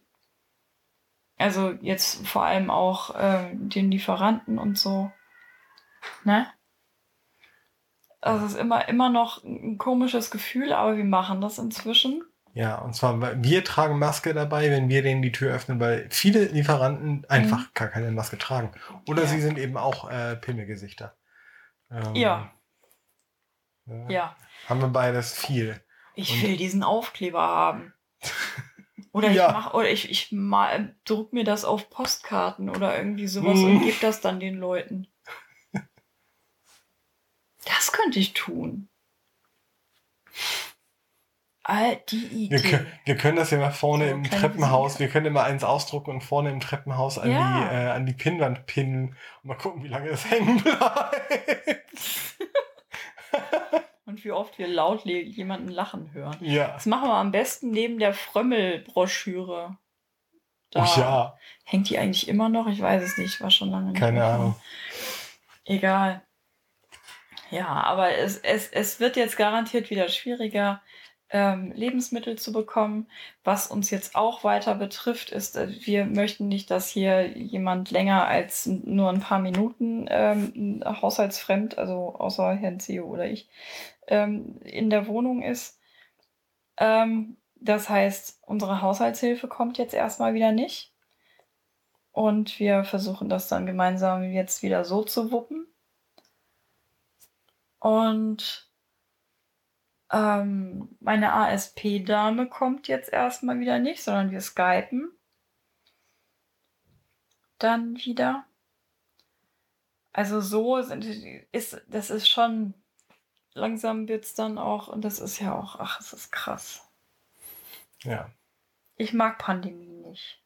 Also jetzt vor allem auch ähm, den Lieferanten und so. Ne? Also es ist immer, immer noch ein komisches Gefühl, aber wir machen das inzwischen. Ja, und zwar, wir tragen Maske dabei, wenn wir denen die Tür öffnen, weil viele Lieferanten einfach gar keine Maske tragen. Oder Mhm. Ja. sie sind eben auch äh, Pimmelgesichter. Ähm, Ja. ne? Ja. Haben wir beides viel. Ich Und- will diesen Aufkleber haben. Oder ich Ja. mach, oder ich, ich mal, druck mir das auf Postkarten oder irgendwie sowas Mhm. und gebe das dann den Leuten. Das könnte ich tun. All die Wir, Idee. können, wir können das ja mal vorne So im Treppenhaus, wir können immer eins ausdrucken und vorne im Treppenhaus an, Ja. die, äh, an die Pinnwand pinnen und mal gucken, wie lange das hängen bleibt. Und wie oft wir laut jemanden lachen hören. ja. Das machen wir am besten neben der Frömmel-Broschüre. Da Oh ja, hängt die eigentlich immer noch? Ich weiß es nicht. War schon lange nicht. keine mehr. Ahnung. Egal. Ja, aber es, es, es wird jetzt garantiert wieder schwieriger, ähm, Lebensmittel zu bekommen. Was uns jetzt auch weiter betrifft, ist, äh, wir möchten nicht, dass hier jemand länger als nur ein paar Minuten ähm, haushaltsfremd, also außer Herrn Zio oder ich, ähm, in der Wohnung ist. Ähm, das heißt, unsere Haushaltshilfe kommt jetzt erstmal wieder nicht. Und wir versuchen das dann gemeinsam jetzt wieder so zu wuppen. Und ähm, meine ASP-Dame kommt jetzt erstmal wieder nicht, sondern wir skypen dann wieder. Also so sind, ist, das ist schon, langsam wird es dann auch, und das ist ja auch, ach, es ist krass. Ja. Ich mag Pandemie nicht.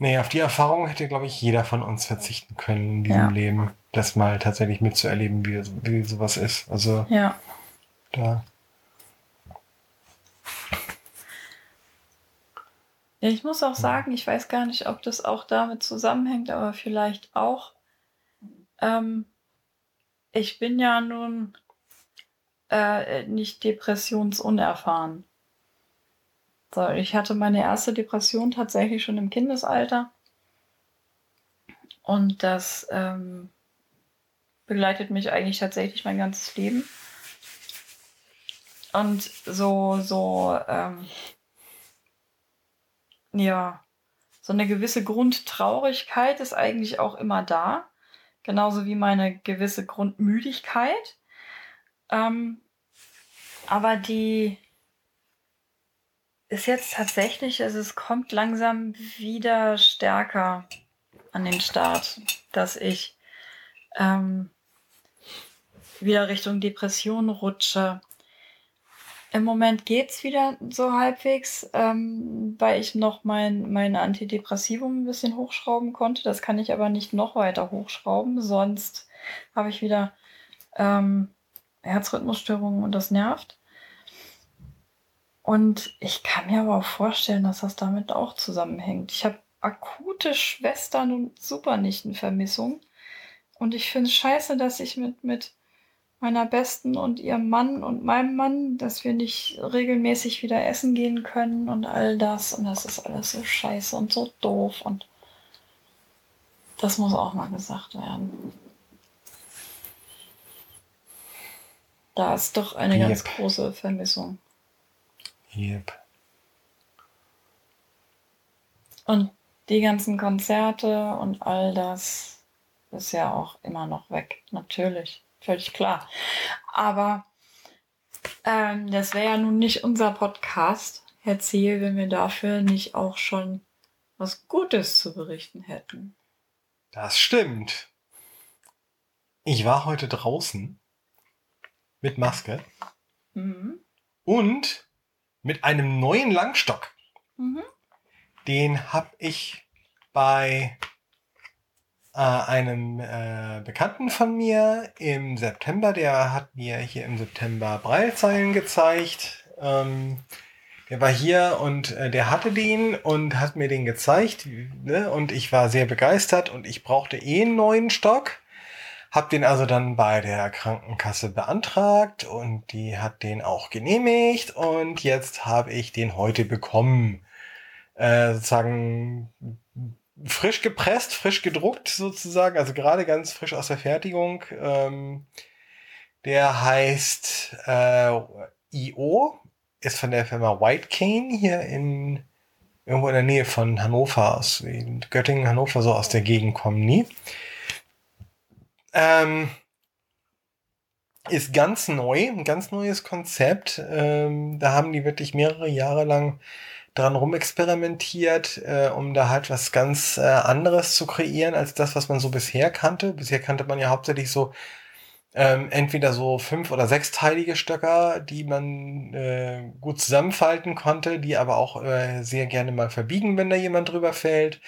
Nee, auf die Erfahrung hätte, glaube ich, jeder von uns verzichten können in diesem Ja. Leben, das mal tatsächlich mitzuerleben, wie, wie sowas ist. Also Ja. da. Ja, ich muss auch sagen, ich weiß gar nicht, ob das auch damit zusammenhängt, aber vielleicht auch. Ähm, ich bin ja nun äh, nicht depressionsunerfahren. So, ich hatte meine erste Depression tatsächlich schon im Kindesalter. Und das ähm, begleitet mich eigentlich tatsächlich mein ganzes Leben. Und so, so, ähm, ja, so eine gewisse Grundtraurigkeit ist eigentlich auch immer da. Genauso wie meine gewisse Grundmüdigkeit. Ähm, aber die ist jetzt tatsächlich, also es kommt langsam wieder stärker an den Start, dass ich ähm, wieder Richtung Depression rutsche. Im Moment geht's wieder so halbwegs, ähm, weil ich noch mein, mein Antidepressivum ein bisschen hochschrauben konnte. Das kann ich aber nicht noch weiter hochschrauben, sonst habe ich wieder ähm, Herzrhythmusstörungen und das nervt. Und ich kann mir aber auch vorstellen, dass das damit auch zusammenhängt. Ich habe akute Schwestern- und Supernichtenvermissung. Und ich finde es scheiße, dass ich mit, mit meiner Besten und ihrem Mann und meinem Mann, dass wir nicht regelmäßig wieder essen gehen können und all das. Und das ist alles so scheiße und so doof. Und das muss auch mal gesagt werden. Da ist doch eine ganz Yep. große Vermissung. Yep. Und die ganzen Konzerte und all das ist ja auch immer noch weg. Natürlich, völlig klar. Aber ähm, das wäre ja nun nicht unser Podcast, Herr Ziel, wenn wir dafür nicht auch schon was Gutes zu berichten hätten. Das stimmt. Ich war heute draußen mit Maske Mhm. und mit einem neuen Langstock. Mhm. Den habe ich bei äh, einem äh, Bekannten von mir im September. Der hat mir hier im September Breilzeilen gezeigt. Ähm, der war hier und äh, der hatte den und hat mir den gezeigt. Ne? Und ich war sehr begeistert und ich brauchte eh einen neuen Stock. Hab den also dann bei der Krankenkasse beantragt und die hat den auch genehmigt und jetzt habe ich den heute bekommen. Äh, sozusagen frisch gepresst, frisch gedruckt sozusagen, also gerade ganz frisch aus der Fertigung. Ähm, der heißt äh, IO, ist von der Firma White Cane hier in irgendwo in der Nähe von Hannover aus in Göttingen, Hannover, so aus der Gegend kommen nie. Ähm, ist ganz neu, ein ganz neues Konzept. Ähm, da haben die wirklich mehrere Jahre lang dran rumexperimentiert, äh, um da halt was ganz äh, anderes zu kreieren als das, was man so bisher kannte. Bisher kannte man ja hauptsächlich so ähm, entweder so fünf- oder sechsteilige Stöcker, die man äh, gut zusammenfalten konnte, die aber auch äh, sehr gerne mal verbiegen, wenn da jemand drüber fällt.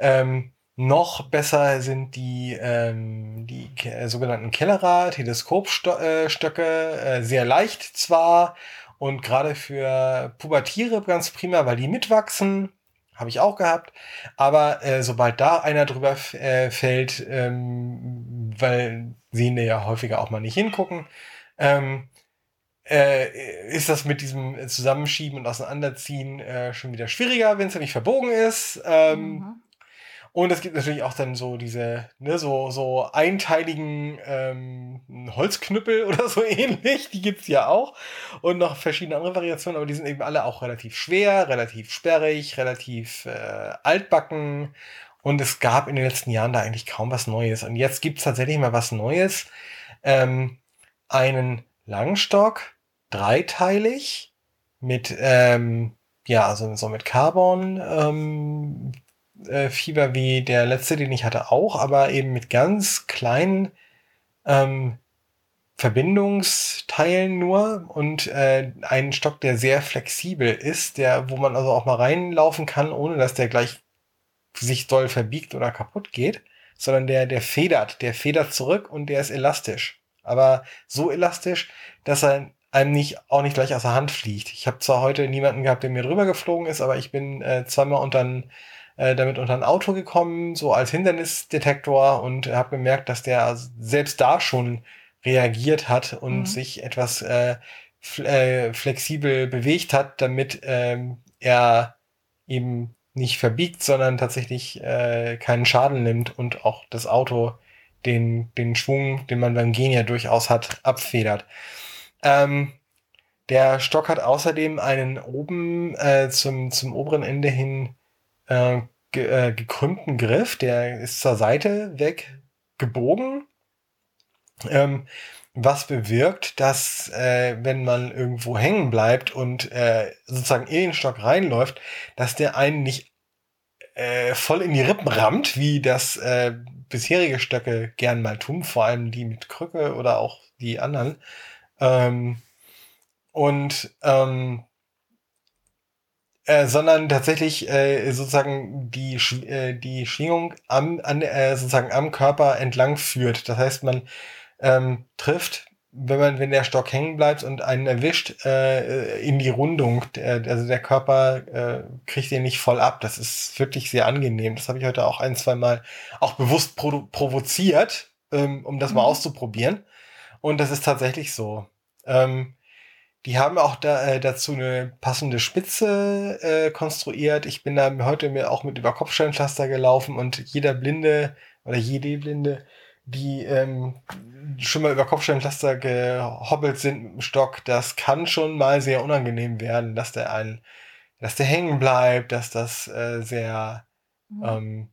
Ähm, noch besser sind die, ähm, die äh, sogenannten Kellerer, Teleskopstöcke, äh, sehr leicht zwar und gerade für Pubertiere ganz prima, weil die mitwachsen. Habe ich auch gehabt. Aber äh, sobald da einer drüber äh, fällt, ähm, weil Sehende ja häufiger auch mal nicht hingucken, ähm, äh, ist das mit diesem Zusammenschieben und Auseinanderziehen äh, schon wieder schwieriger, wenn es ja nicht verbogen ist. Ähm, mhm. Und es gibt natürlich auch dann so diese, ne, so, so einteiligen ähm, Holzknüppel oder so ähnlich. Die gibt's ja auch. Und noch verschiedene andere Variationen, aber die sind eben alle auch relativ schwer, relativ sperrig, relativ äh, altbacken. Und es gab in den letzten Jahren da eigentlich kaum was Neues. Und jetzt gibt's tatsächlich mal was Neues. Ähm, einen Langstock, dreiteilig, mit, ähm, ja, also so mit Carbon, ähm, äh, Fieber wie der letzte, den ich hatte, auch, aber eben mit ganz kleinen ähm, Verbindungsteilen nur und äh, einen Stock, der sehr flexibel ist, der, wo man also auch mal reinlaufen kann, ohne dass der gleich sich doll verbiegt oder kaputt geht, sondern der, der federt, der federt zurück und der ist elastisch. Aber so elastisch, dass er einem nicht, auch nicht gleich aus der Hand fliegt. Ich habe zwar heute niemanden gehabt, der mir drüber geflogen ist, aber ich bin äh, zweimal unter ein äh, damit unter ein Auto gekommen, so als Hindernisdetektor und habe gemerkt, dass der selbst da schon reagiert hat und mhm. sich etwas äh, äh, flexibel bewegt hat, damit ähm, er eben nicht verbiegt, sondern tatsächlich äh, keinen Schaden nimmt und auch das Auto den, den Schwung, den man beim Gehen ja durchaus hat, abfedert. Ähm, der Stock hat außerdem einen oben äh, zum, zum oberen Ende hin äh, ge äh, gekrümmten Griff, der ist zur Seite weg gebogen, ähm, was bewirkt, dass äh, wenn man irgendwo hängen bleibt und äh, sozusagen in den Stock reinläuft, dass der einen nicht äh, voll in die Rippen rammt, wie das äh, bisherige Stöcke gern mal tun, vor allem die mit Krücke oder auch die anderen. Ähm, und ähm, äh, sondern tatsächlich äh, sozusagen die, äh, die Schwingung am, an, äh, sozusagen am Körper entlang führt. Das heißt, man ähm, trifft, wenn man, wenn der Stock hängen bleibt und einen erwischt, äh, in die Rundung. Der, also der Körper äh, kriegt den nicht voll ab. Das ist wirklich sehr angenehm. Das habe ich heute auch ein, zwei Mal auch bewusst provoziert, ähm, um das mhm. mal auszuprobieren. Und das ist tatsächlich so. Ähm, die haben auch da, äh, dazu eine passende Spitze äh, konstruiert. Ich bin da heute mir auch mit über Kopfsteinpflaster gelaufen und jeder Blinde oder jede Blinde, die ähm, schon mal über Kopfsteinpflaster gehobbelt sind mit dem Stock, das kann schon mal sehr unangenehm werden, dass der einen, dass der hängen bleibt, dass das äh, sehr mhm. ähm,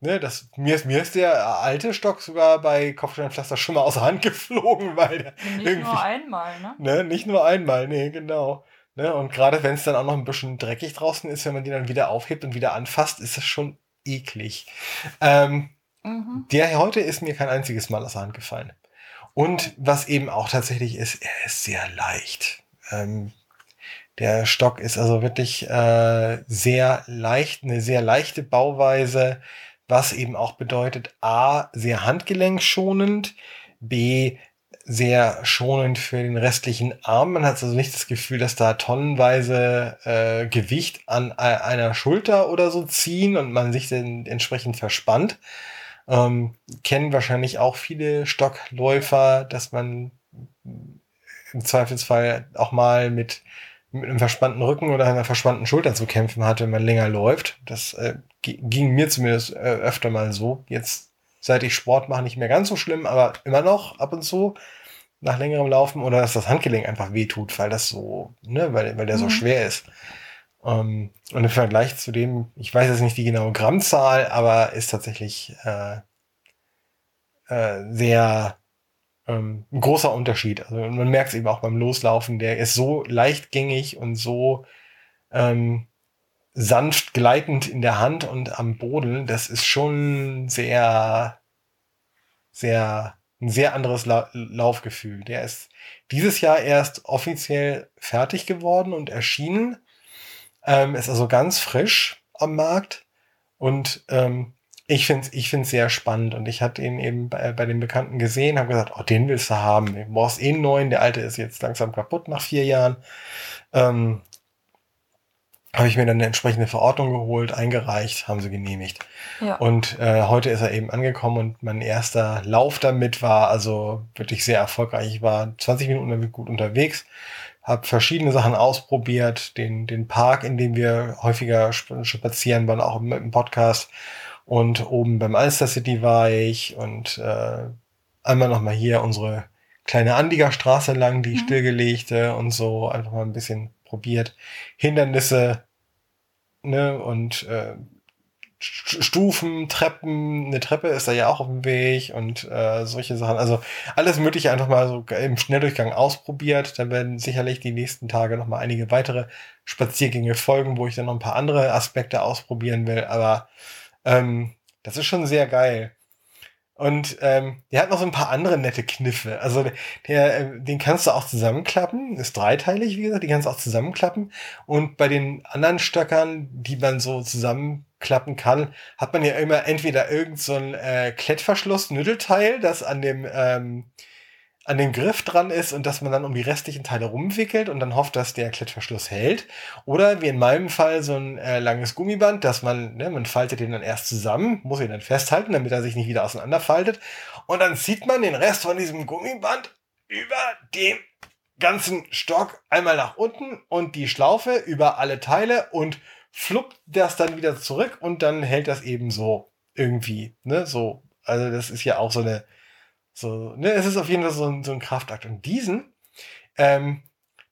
Ne, das, mir, ist, mir ist der alte Stock sogar bei Kopfsteinpflaster schon mal aus der Hand geflogen, weil der Nicht irgendwie, nur einmal, ne? ne? Nicht nur einmal, nee, genau. Ne, und gerade wenn es dann auch noch ein bisschen dreckig draußen ist, wenn man die dann wieder aufhebt und wieder anfasst, ist das schon eklig. Ähm, mhm. Der heute ist mir kein einziges Mal aus der Hand gefallen. Und was eben auch tatsächlich ist, er ist sehr leicht. Ähm, der Stock ist also wirklich äh, sehr leicht, eine sehr leichte Bauweise was eben auch bedeutet, a, sehr handgelenkschonend, b, sehr schonend für den restlichen Arm. Man hat also nicht das Gefühl, dass da tonnenweise äh, Gewicht an einer Schulter oder so ziehen und man sich dann entsprechend verspannt. Ähm, kennen wahrscheinlich auch viele Stockläufer, dass man im Zweifelsfall auch mal mit mit einem verspannten Rücken oder einer verspannten Schulter zu kämpfen hat, wenn man länger läuft. Das äh, ging mir zumindest äh, öfter mal so. Jetzt, seit ich Sport mache, nicht mehr ganz so schlimm, aber immer noch ab und zu nach längerem Laufen oder dass das Handgelenk einfach wehtut, weil das so, ne, weil, weil der mhm. so schwer ist. Ähm, und im Vergleich zu dem, ich weiß jetzt nicht die genaue Grammzahl, aber ist tatsächlich äh, äh, sehr ähm, ein großer Unterschied. Also man merkt es eben auch beim Loslaufen, der ist so leichtgängig und so ähm, sanft gleitend in der Hand und am Boden. Das ist schon sehr, sehr, ein sehr anderes La Laufgefühl. Der ist dieses Jahr erst offiziell fertig geworden und erschienen. Ähm, ist also ganz frisch am Markt und ähm, ich finde es ich find's sehr spannend und ich hatte ihn eben bei, bei den Bekannten gesehen, habe gesagt, oh, den willst du haben. Du brauchst eh einen neuen, der alte ist jetzt langsam kaputt nach vier Jahren. Ähm, habe ich mir dann eine entsprechende Verordnung geholt, eingereicht, haben sie genehmigt. Ja. Und äh, heute ist er eben angekommen und mein erster Lauf damit war also wirklich sehr erfolgreich. Ich war 20 Minuten gut unterwegs, habe verschiedene Sachen ausprobiert, den, den Park, in dem wir häufiger spazieren waren, auch mit dem Podcast und oben beim Alster City war ich und äh, einmal nochmal hier unsere kleine Andiger Straße lang, die mhm. stillgelegte und so einfach mal ein bisschen probiert. Hindernisse, ne, und äh, Stufen, Treppen, eine Treppe ist da ja auch auf dem Weg und äh, solche Sachen. Also alles Mögliche einfach mal so im Schnelldurchgang ausprobiert. Dann werden sicherlich die nächsten Tage noch mal einige weitere Spaziergänge folgen, wo ich dann noch ein paar andere Aspekte ausprobieren will. Aber ähm, das ist schon sehr geil. Und ähm, der hat noch so ein paar andere nette Kniffe. Also der, äh, den kannst du auch zusammenklappen. Ist dreiteilig, wie gesagt, die kannst du auch zusammenklappen. Und bei den anderen Stöckern, die man so zusammenklappen kann, hat man ja immer entweder irgend so ein äh, Klettverschluss, Nüdelteil, das an dem ähm, an dem Griff dran ist und dass man dann um die restlichen Teile rumwickelt und dann hofft, dass der Klettverschluss hält. Oder wie in meinem Fall so ein äh, langes Gummiband, dass man, ne, man faltet den dann erst zusammen, muss ihn dann festhalten, damit er sich nicht wieder auseinanderfaltet. Und dann zieht man den Rest von diesem Gummiband über den ganzen Stock einmal nach unten und die Schlaufe über alle Teile und fluppt das dann wieder zurück und dann hält das eben so irgendwie, ne, so. Also das ist ja auch so eine, so, ne, es ist auf jeden Fall so ein, so ein Kraftakt. Und diesen, ähm,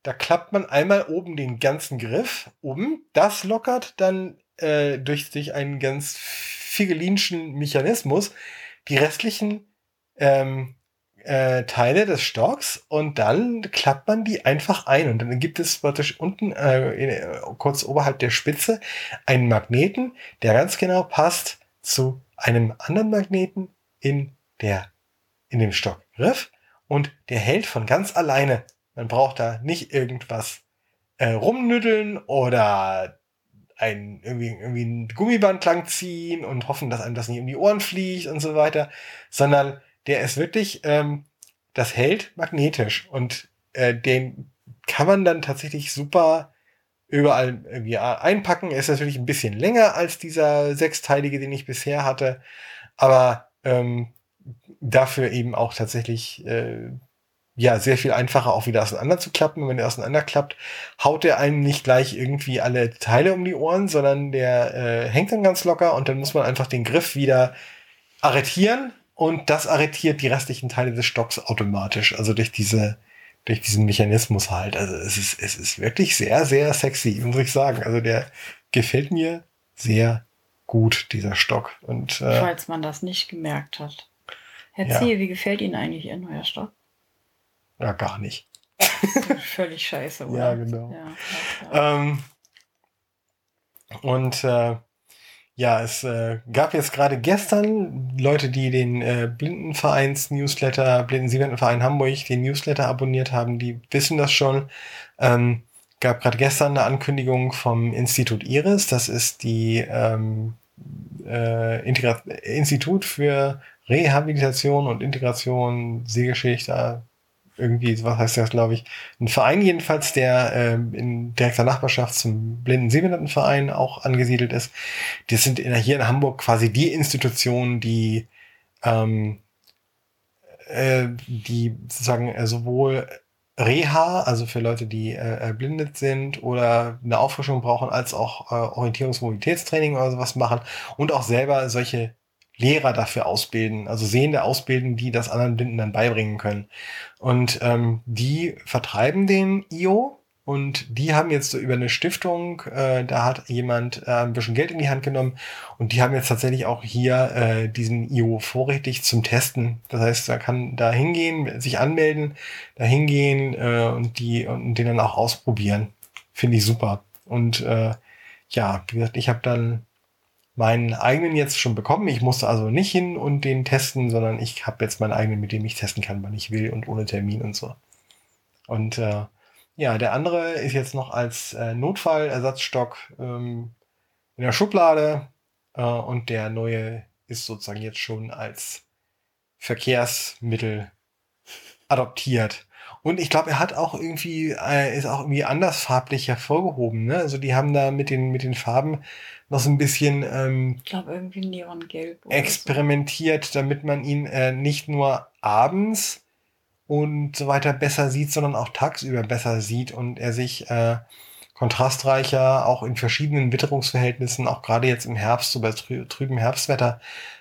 da klappt man einmal oben den ganzen Griff um. Das lockert dann äh, durch, durch einen ganz figelinschen Mechanismus die restlichen ähm, äh, Teile des Stocks und dann klappt man die einfach ein und dann gibt es praktisch unten äh, in, äh, kurz oberhalb der Spitze einen Magneten, der ganz genau passt zu einem anderen Magneten in der in dem Stockgriff und der hält von ganz alleine. Man braucht da nicht irgendwas äh, rumnüddeln oder ein, irgendwie, irgendwie ein Gummiband lang ziehen und hoffen, dass einem das nicht um die Ohren fliegt und so weiter, sondern der ist wirklich, ähm, das hält magnetisch und äh, den kann man dann tatsächlich super überall irgendwie einpacken. Er ist natürlich ein bisschen länger als dieser sechsteilige, den ich bisher hatte, aber ähm, dafür eben auch tatsächlich äh, ja sehr viel einfacher auch wieder auseinander zu klappen. wenn er auseinanderklappt, haut er einem nicht gleich irgendwie alle Teile um die Ohren, sondern der äh, hängt dann ganz locker und dann muss man einfach den Griff wieder arretieren und das arretiert die restlichen Teile des Stocks automatisch. Also durch diese durch diesen Mechanismus halt. Also es ist es ist wirklich sehr sehr sexy, muss ich sagen. Also der gefällt mir sehr gut dieser Stock und äh, falls man das nicht gemerkt hat. Erzähl, ja. wie gefällt Ihnen eigentlich Ihr neuer Stock? Ja, gar nicht. Völlig scheiße, oder? Ja, genau. Ja, ähm, und äh, ja, es äh, gab jetzt gerade gestern Leute, die den äh, Blindenvereins-Newsletter, Blinden-Siebentenverein Hamburg, den Newsletter abonniert haben, die wissen das schon. Ähm, gab gerade gestern eine Ankündigung vom Institut Iris. Das ist die ähm, äh, Institut für Rehabilitation und Integration, Sehgeschichte, irgendwie, was heißt das, glaube ich, ein Verein jedenfalls, der äh, in direkter Nachbarschaft zum Blinden Sehbehindertenverein auch angesiedelt ist. Das sind in, hier in Hamburg quasi die Institutionen, die ähm, äh, die sozusagen äh, sowohl Reha, also für Leute, die äh, erblindet sind oder eine Auffrischung brauchen, als auch äh, Orientierungs- Mobilitätstraining oder sowas machen und auch selber solche Lehrer dafür ausbilden, also Sehende ausbilden, die das anderen Blinden dann beibringen können. Und ähm, die vertreiben den IO und die haben jetzt so über eine Stiftung, äh, da hat jemand äh, ein bisschen Geld in die Hand genommen und die haben jetzt tatsächlich auch hier äh, diesen IO vorrätig zum Testen. Das heißt, man kann da hingehen, sich anmelden, da hingehen äh, und die und den dann auch ausprobieren. Finde ich super. Und äh, ja, wie gesagt, ich habe dann meinen eigenen jetzt schon bekommen. Ich musste also nicht hin und den testen, sondern ich habe jetzt meinen eigenen, mit dem ich testen kann, wann ich will und ohne Termin und so. Und äh, ja, der andere ist jetzt noch als äh, Notfallersatzstock ähm, in der Schublade äh, und der neue ist sozusagen jetzt schon als Verkehrsmittel adoptiert. Und ich glaube, er hat auch irgendwie, äh, ist auch irgendwie anders farblich hervorgehoben. Ne? Also die haben da mit den, mit den Farben noch so ein bisschen ähm, Ich glaube, irgendwie Neongelb. experimentiert, damit man ihn äh, nicht nur abends und so weiter besser sieht, sondern auch tagsüber besser sieht und er sich äh, kontrastreicher auch in verschiedenen Witterungsverhältnissen, auch gerade jetzt im Herbst, so bei trü trübem Herbstwetter,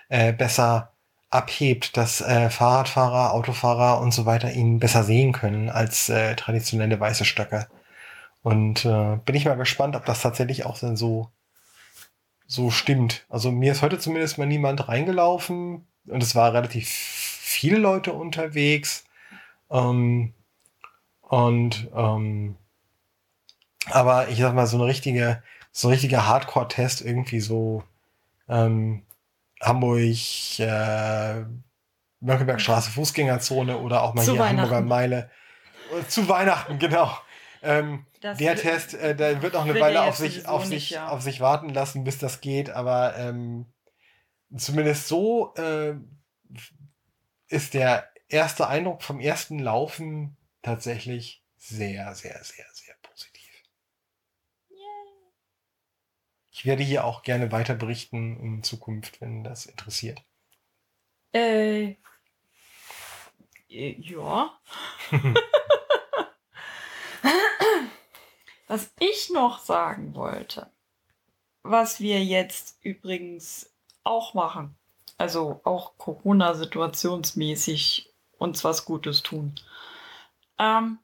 äh, besser abhebt, dass äh, Fahrradfahrer, Autofahrer und so weiter ihn besser sehen können als äh, traditionelle weiße Stöcke. Und äh, bin ich mal gespannt, ob das tatsächlich auch dann so so stimmt. Also mir ist heute zumindest mal niemand reingelaufen und es war relativ viele Leute unterwegs. Ähm, und ähm, aber ich sag mal, so eine richtige, so ein richtiger Hardcore-Test irgendwie so ähm, Hamburg, äh, Mönckebergstraße, Fußgängerzone oder auch mal Zu hier Hamburger. Meile. Äh, Zu Weihnachten, genau. Ähm, der Test, äh, der wird noch eine Weile auf sich, auf, nicht, sich, ja. auf sich warten lassen, bis das geht, aber ähm, zumindest so äh, ist der erste Eindruck vom ersten Laufen tatsächlich sehr, sehr, sehr, sehr positiv. Ich werde hier auch gerne weiter berichten in Zukunft, wenn das interessiert. Äh, äh, ja. Was ich noch sagen wollte, was wir jetzt übrigens auch machen, also auch Corona-situationsmäßig uns was Gutes tun. Ähm,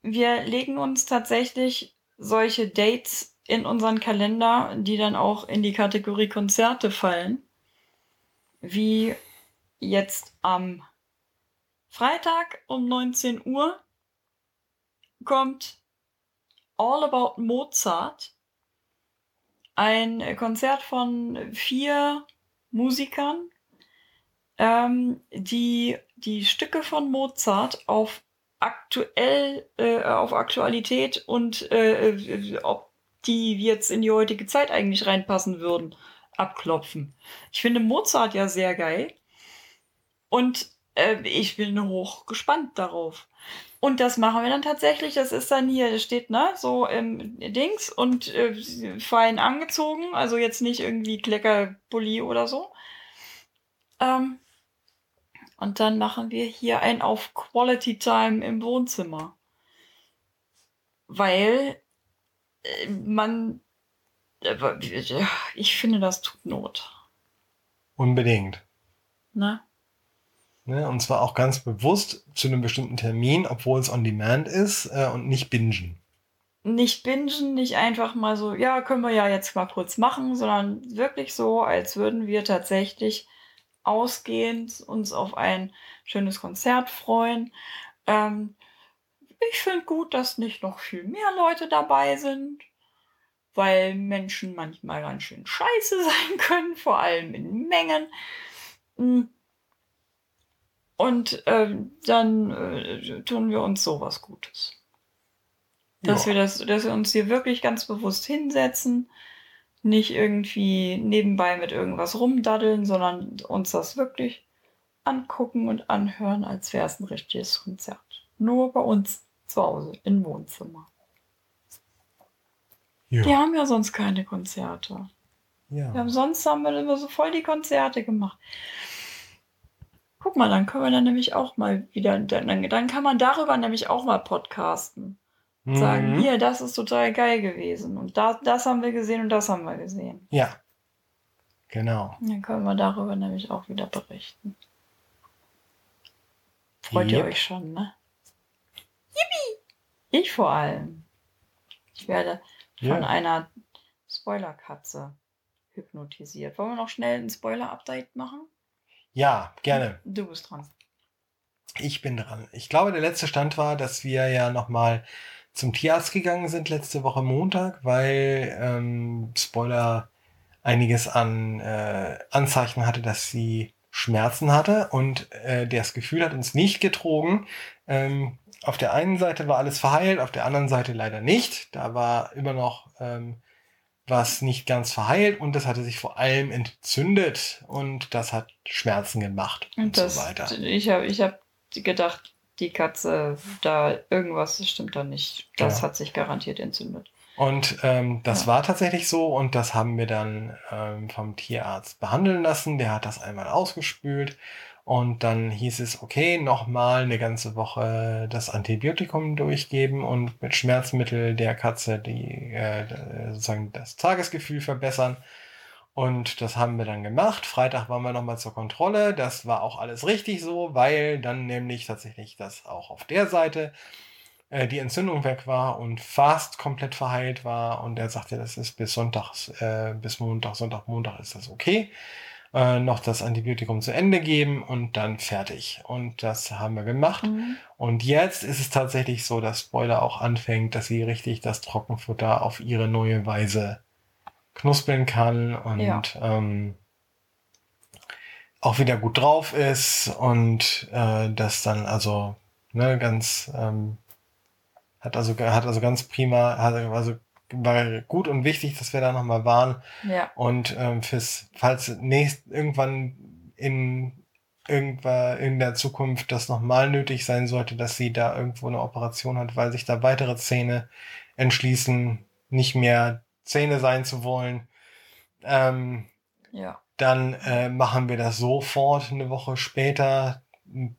wir legen uns tatsächlich solche Dates in unseren Kalender, die dann auch in die Kategorie Konzerte fallen, wie jetzt am Freitag um 19 Uhr kommt All About Mozart, ein Konzert von vier Musikern, ähm, die die Stücke von Mozart auf aktuell, äh, auf Aktualität und äh, äh, ob die jetzt in die heutige Zeit eigentlich reinpassen würden, abklopfen. Ich finde Mozart ja sehr geil und äh, ich bin hoch gespannt darauf. Und das machen wir dann tatsächlich. Das ist dann hier, das steht, ne, so im Dings und äh, fein angezogen. Also jetzt nicht irgendwie Kleckerpulli oder so. Ähm, und dann machen wir hier ein auf Quality Time im Wohnzimmer. Weil äh, man, äh, ich finde, das tut Not. Unbedingt. Ne? Ne? Und zwar auch ganz bewusst zu einem bestimmten Termin, obwohl es on demand ist äh, und nicht bingen. Nicht bingen, nicht einfach mal so, ja, können wir ja jetzt mal kurz machen, sondern wirklich so, als würden wir tatsächlich ausgehend uns auf ein schönes Konzert freuen. Ähm, ich finde gut, dass nicht noch viel mehr Leute dabei sind, weil Menschen manchmal ganz schön scheiße sein können, vor allem in Mengen. Mm. Und ähm, dann äh, tun wir uns sowas Gutes. Dass, Ja. wir das, dass wir uns hier wirklich ganz bewusst hinsetzen, nicht irgendwie nebenbei mit irgendwas rumdaddeln, sondern uns das wirklich angucken und anhören, als wäre es ein richtiges Konzert. Nur bei uns zu Hause im Wohnzimmer. Ja. Wir haben ja sonst keine Konzerte. Wir haben ja. sonst haben wir immer so voll die Konzerte gemacht. Guck mal, dann können wir dann nämlich auch mal wieder, dann, dann kann man darüber nämlich auch mal podcasten. Sagen, Mhm. hier, das ist total geil gewesen. Und da, das haben wir gesehen und das haben wir gesehen. Ja. Genau. Dann können wir darüber nämlich auch wieder berichten. Freut ihr Yep. euch schon, ne? Yippie! Ich vor allem. Ich werde von Ja. einer Spoilerkatze hypnotisiert. Wollen wir noch schnell ein Spoiler-Update machen? Ja, gerne. Du bist dran. Ich bin dran. Ich glaube, der letzte Stand war, dass wir ja nochmal zum Tierarzt gegangen sind letzte Woche Montag, weil ähm, Spoiler einiges an äh, Anzeichen hatte, dass sie Schmerzen hatte und äh, das Gefühl hat uns nicht getrogen. Ähm, auf der einen Seite war alles verheilt, auf der anderen Seite leider nicht. Da war immer noch ähm, was nicht ganz verheilt und das hatte sich vor allem entzündet und das hat Schmerzen gemacht und, und das, so weiter. Ich habe ich hab gedacht, die Katze, da irgendwas stimmt da nicht. Das ja. hat sich garantiert entzündet. Und ähm, das ja. war tatsächlich so und das haben wir dann ähm, vom Tierarzt behandeln lassen. Der hat das einmal ausgespült und dann hieß es, okay, nochmal eine ganze Woche das Antibiotikum durchgeben und mit Schmerzmittel der Katze die äh, sozusagen das Tagesgefühl verbessern. Und das haben wir dann gemacht. Freitag waren wir nochmal zur Kontrolle. Das war auch alles richtig so, weil dann nämlich tatsächlich das auch auf der Seite äh, die Entzündung weg war und fast komplett verheilt war. Und er sagte, das ist bis Sonntags, äh, bis Montag, Sonntag, Montag ist das okay. Äh, noch das Antibiotikum zu Ende geben und dann fertig. Und das haben wir gemacht. Mhm. Und jetzt ist es tatsächlich so, dass Spoiler auch anfängt, dass sie richtig das Trockenfutter auf ihre neue Weise knuspeln kann und ja. ähm, auch wieder gut drauf ist und äh, das dann also ne, ganz ähm, hat also, hat also ganz prima, hat also war gut und wichtig, dass wir da nochmal waren. Ja. Und ähm, fürs, falls nächst, irgendwann in irgendwann in der Zukunft das nochmal nötig sein sollte, dass sie da irgendwo eine Operation hat, weil sich da weitere Zähne entschließen, nicht mehr Zähne sein zu wollen, ähm, ja. dann äh, machen wir das sofort eine Woche später,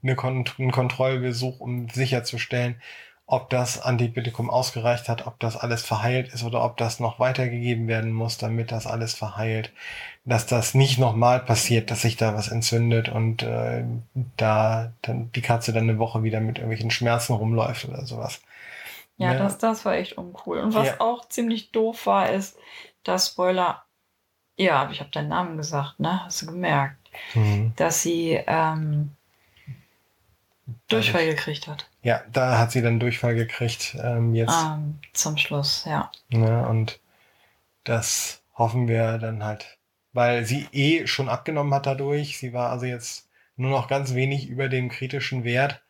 eine Kon einen Kontrollbesuch, um sicherzustellen, ob das Antibiotikum ausgereicht hat, ob das alles verheilt ist oder ob das noch weitergegeben werden muss, damit das alles verheilt. Dass das nicht nochmal passiert, dass sich da was entzündet und äh, da dann die Katze dann eine Woche wieder mit irgendwelchen Schmerzen rumläuft oder sowas. Ja, ja. Das, das war echt uncool. Und was ja. auch ziemlich doof war, ist, dass Spoiler, ja, ich habe deinen Namen gesagt, ne? Hast du gemerkt, mhm. dass sie ähm, Durchfall gekriegt hat. Ja, da hat sie dann Durchfall gekriegt. Ähm, jetzt. Ähm, zum Schluss, ja. ja. Und das hoffen wir dann halt, weil sie eh schon abgenommen hat dadurch. Sie war also jetzt nur noch ganz wenig über dem kritischen Wert.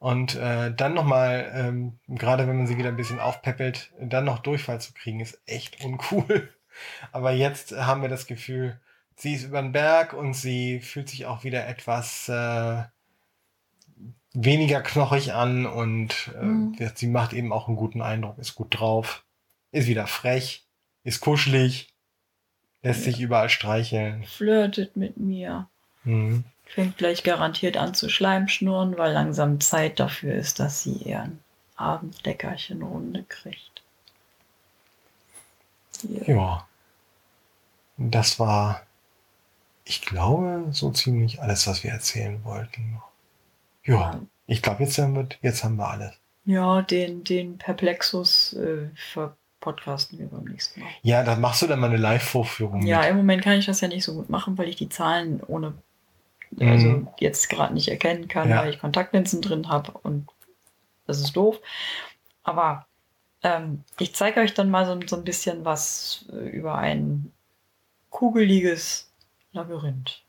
Und äh, dann nochmal, ähm, gerade wenn man sie wieder ein bisschen aufpeppelt, dann noch Durchfall zu kriegen, ist echt uncool. Aber jetzt haben wir das Gefühl, sie ist über den Berg und sie fühlt sich auch wieder etwas äh, weniger knochig an und äh, mhm. sie macht eben auch einen guten Eindruck, ist gut drauf, ist wieder frech, ist kuschelig, lässt ja. sich überall streicheln. Flirtet mit mir. Mhm. Fängt gleich garantiert an zu Schleimschnurren, weil langsam Zeit dafür ist, dass sie ihren Abendleckerchen Runde kriegt. Ja. ja. Das war, ich glaube, so ziemlich alles, was wir erzählen wollten. Ja, ich glaube, jetzt, haben wir, jetzt haben wir alles. Ja, den, den Perplexus äh, verpodcasten wir beim nächsten Mal. Ja, da machst du dann mal eine Live-Vorführung. Ja, mit. im Moment kann ich das ja nicht so gut machen, weil ich die Zahlen ohne, also mhm. jetzt gerade nicht erkennen kann, ja. weil ich Kontaktlinsen drin habe und das ist doof. Aber ähm, ich zeige euch dann mal so, so ein bisschen was äh, über ein kugeliges Labyrinth.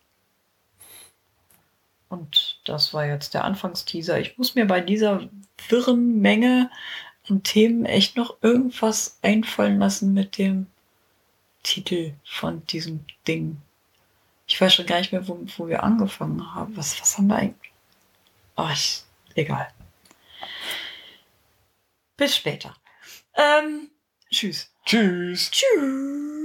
Und das war jetzt der Anfangsteaser. Ich muss mir bei dieser wirren Menge an Themen echt noch irgendwas einfallen lassen mit dem Titel von diesem Ding. Ich weiß schon gar nicht mehr, wo, wo wir angefangen haben. Was, was haben wir eigentlich? Ach, ich, egal. Bis später. Ähm, tschüss. Tschüss. Tschüss.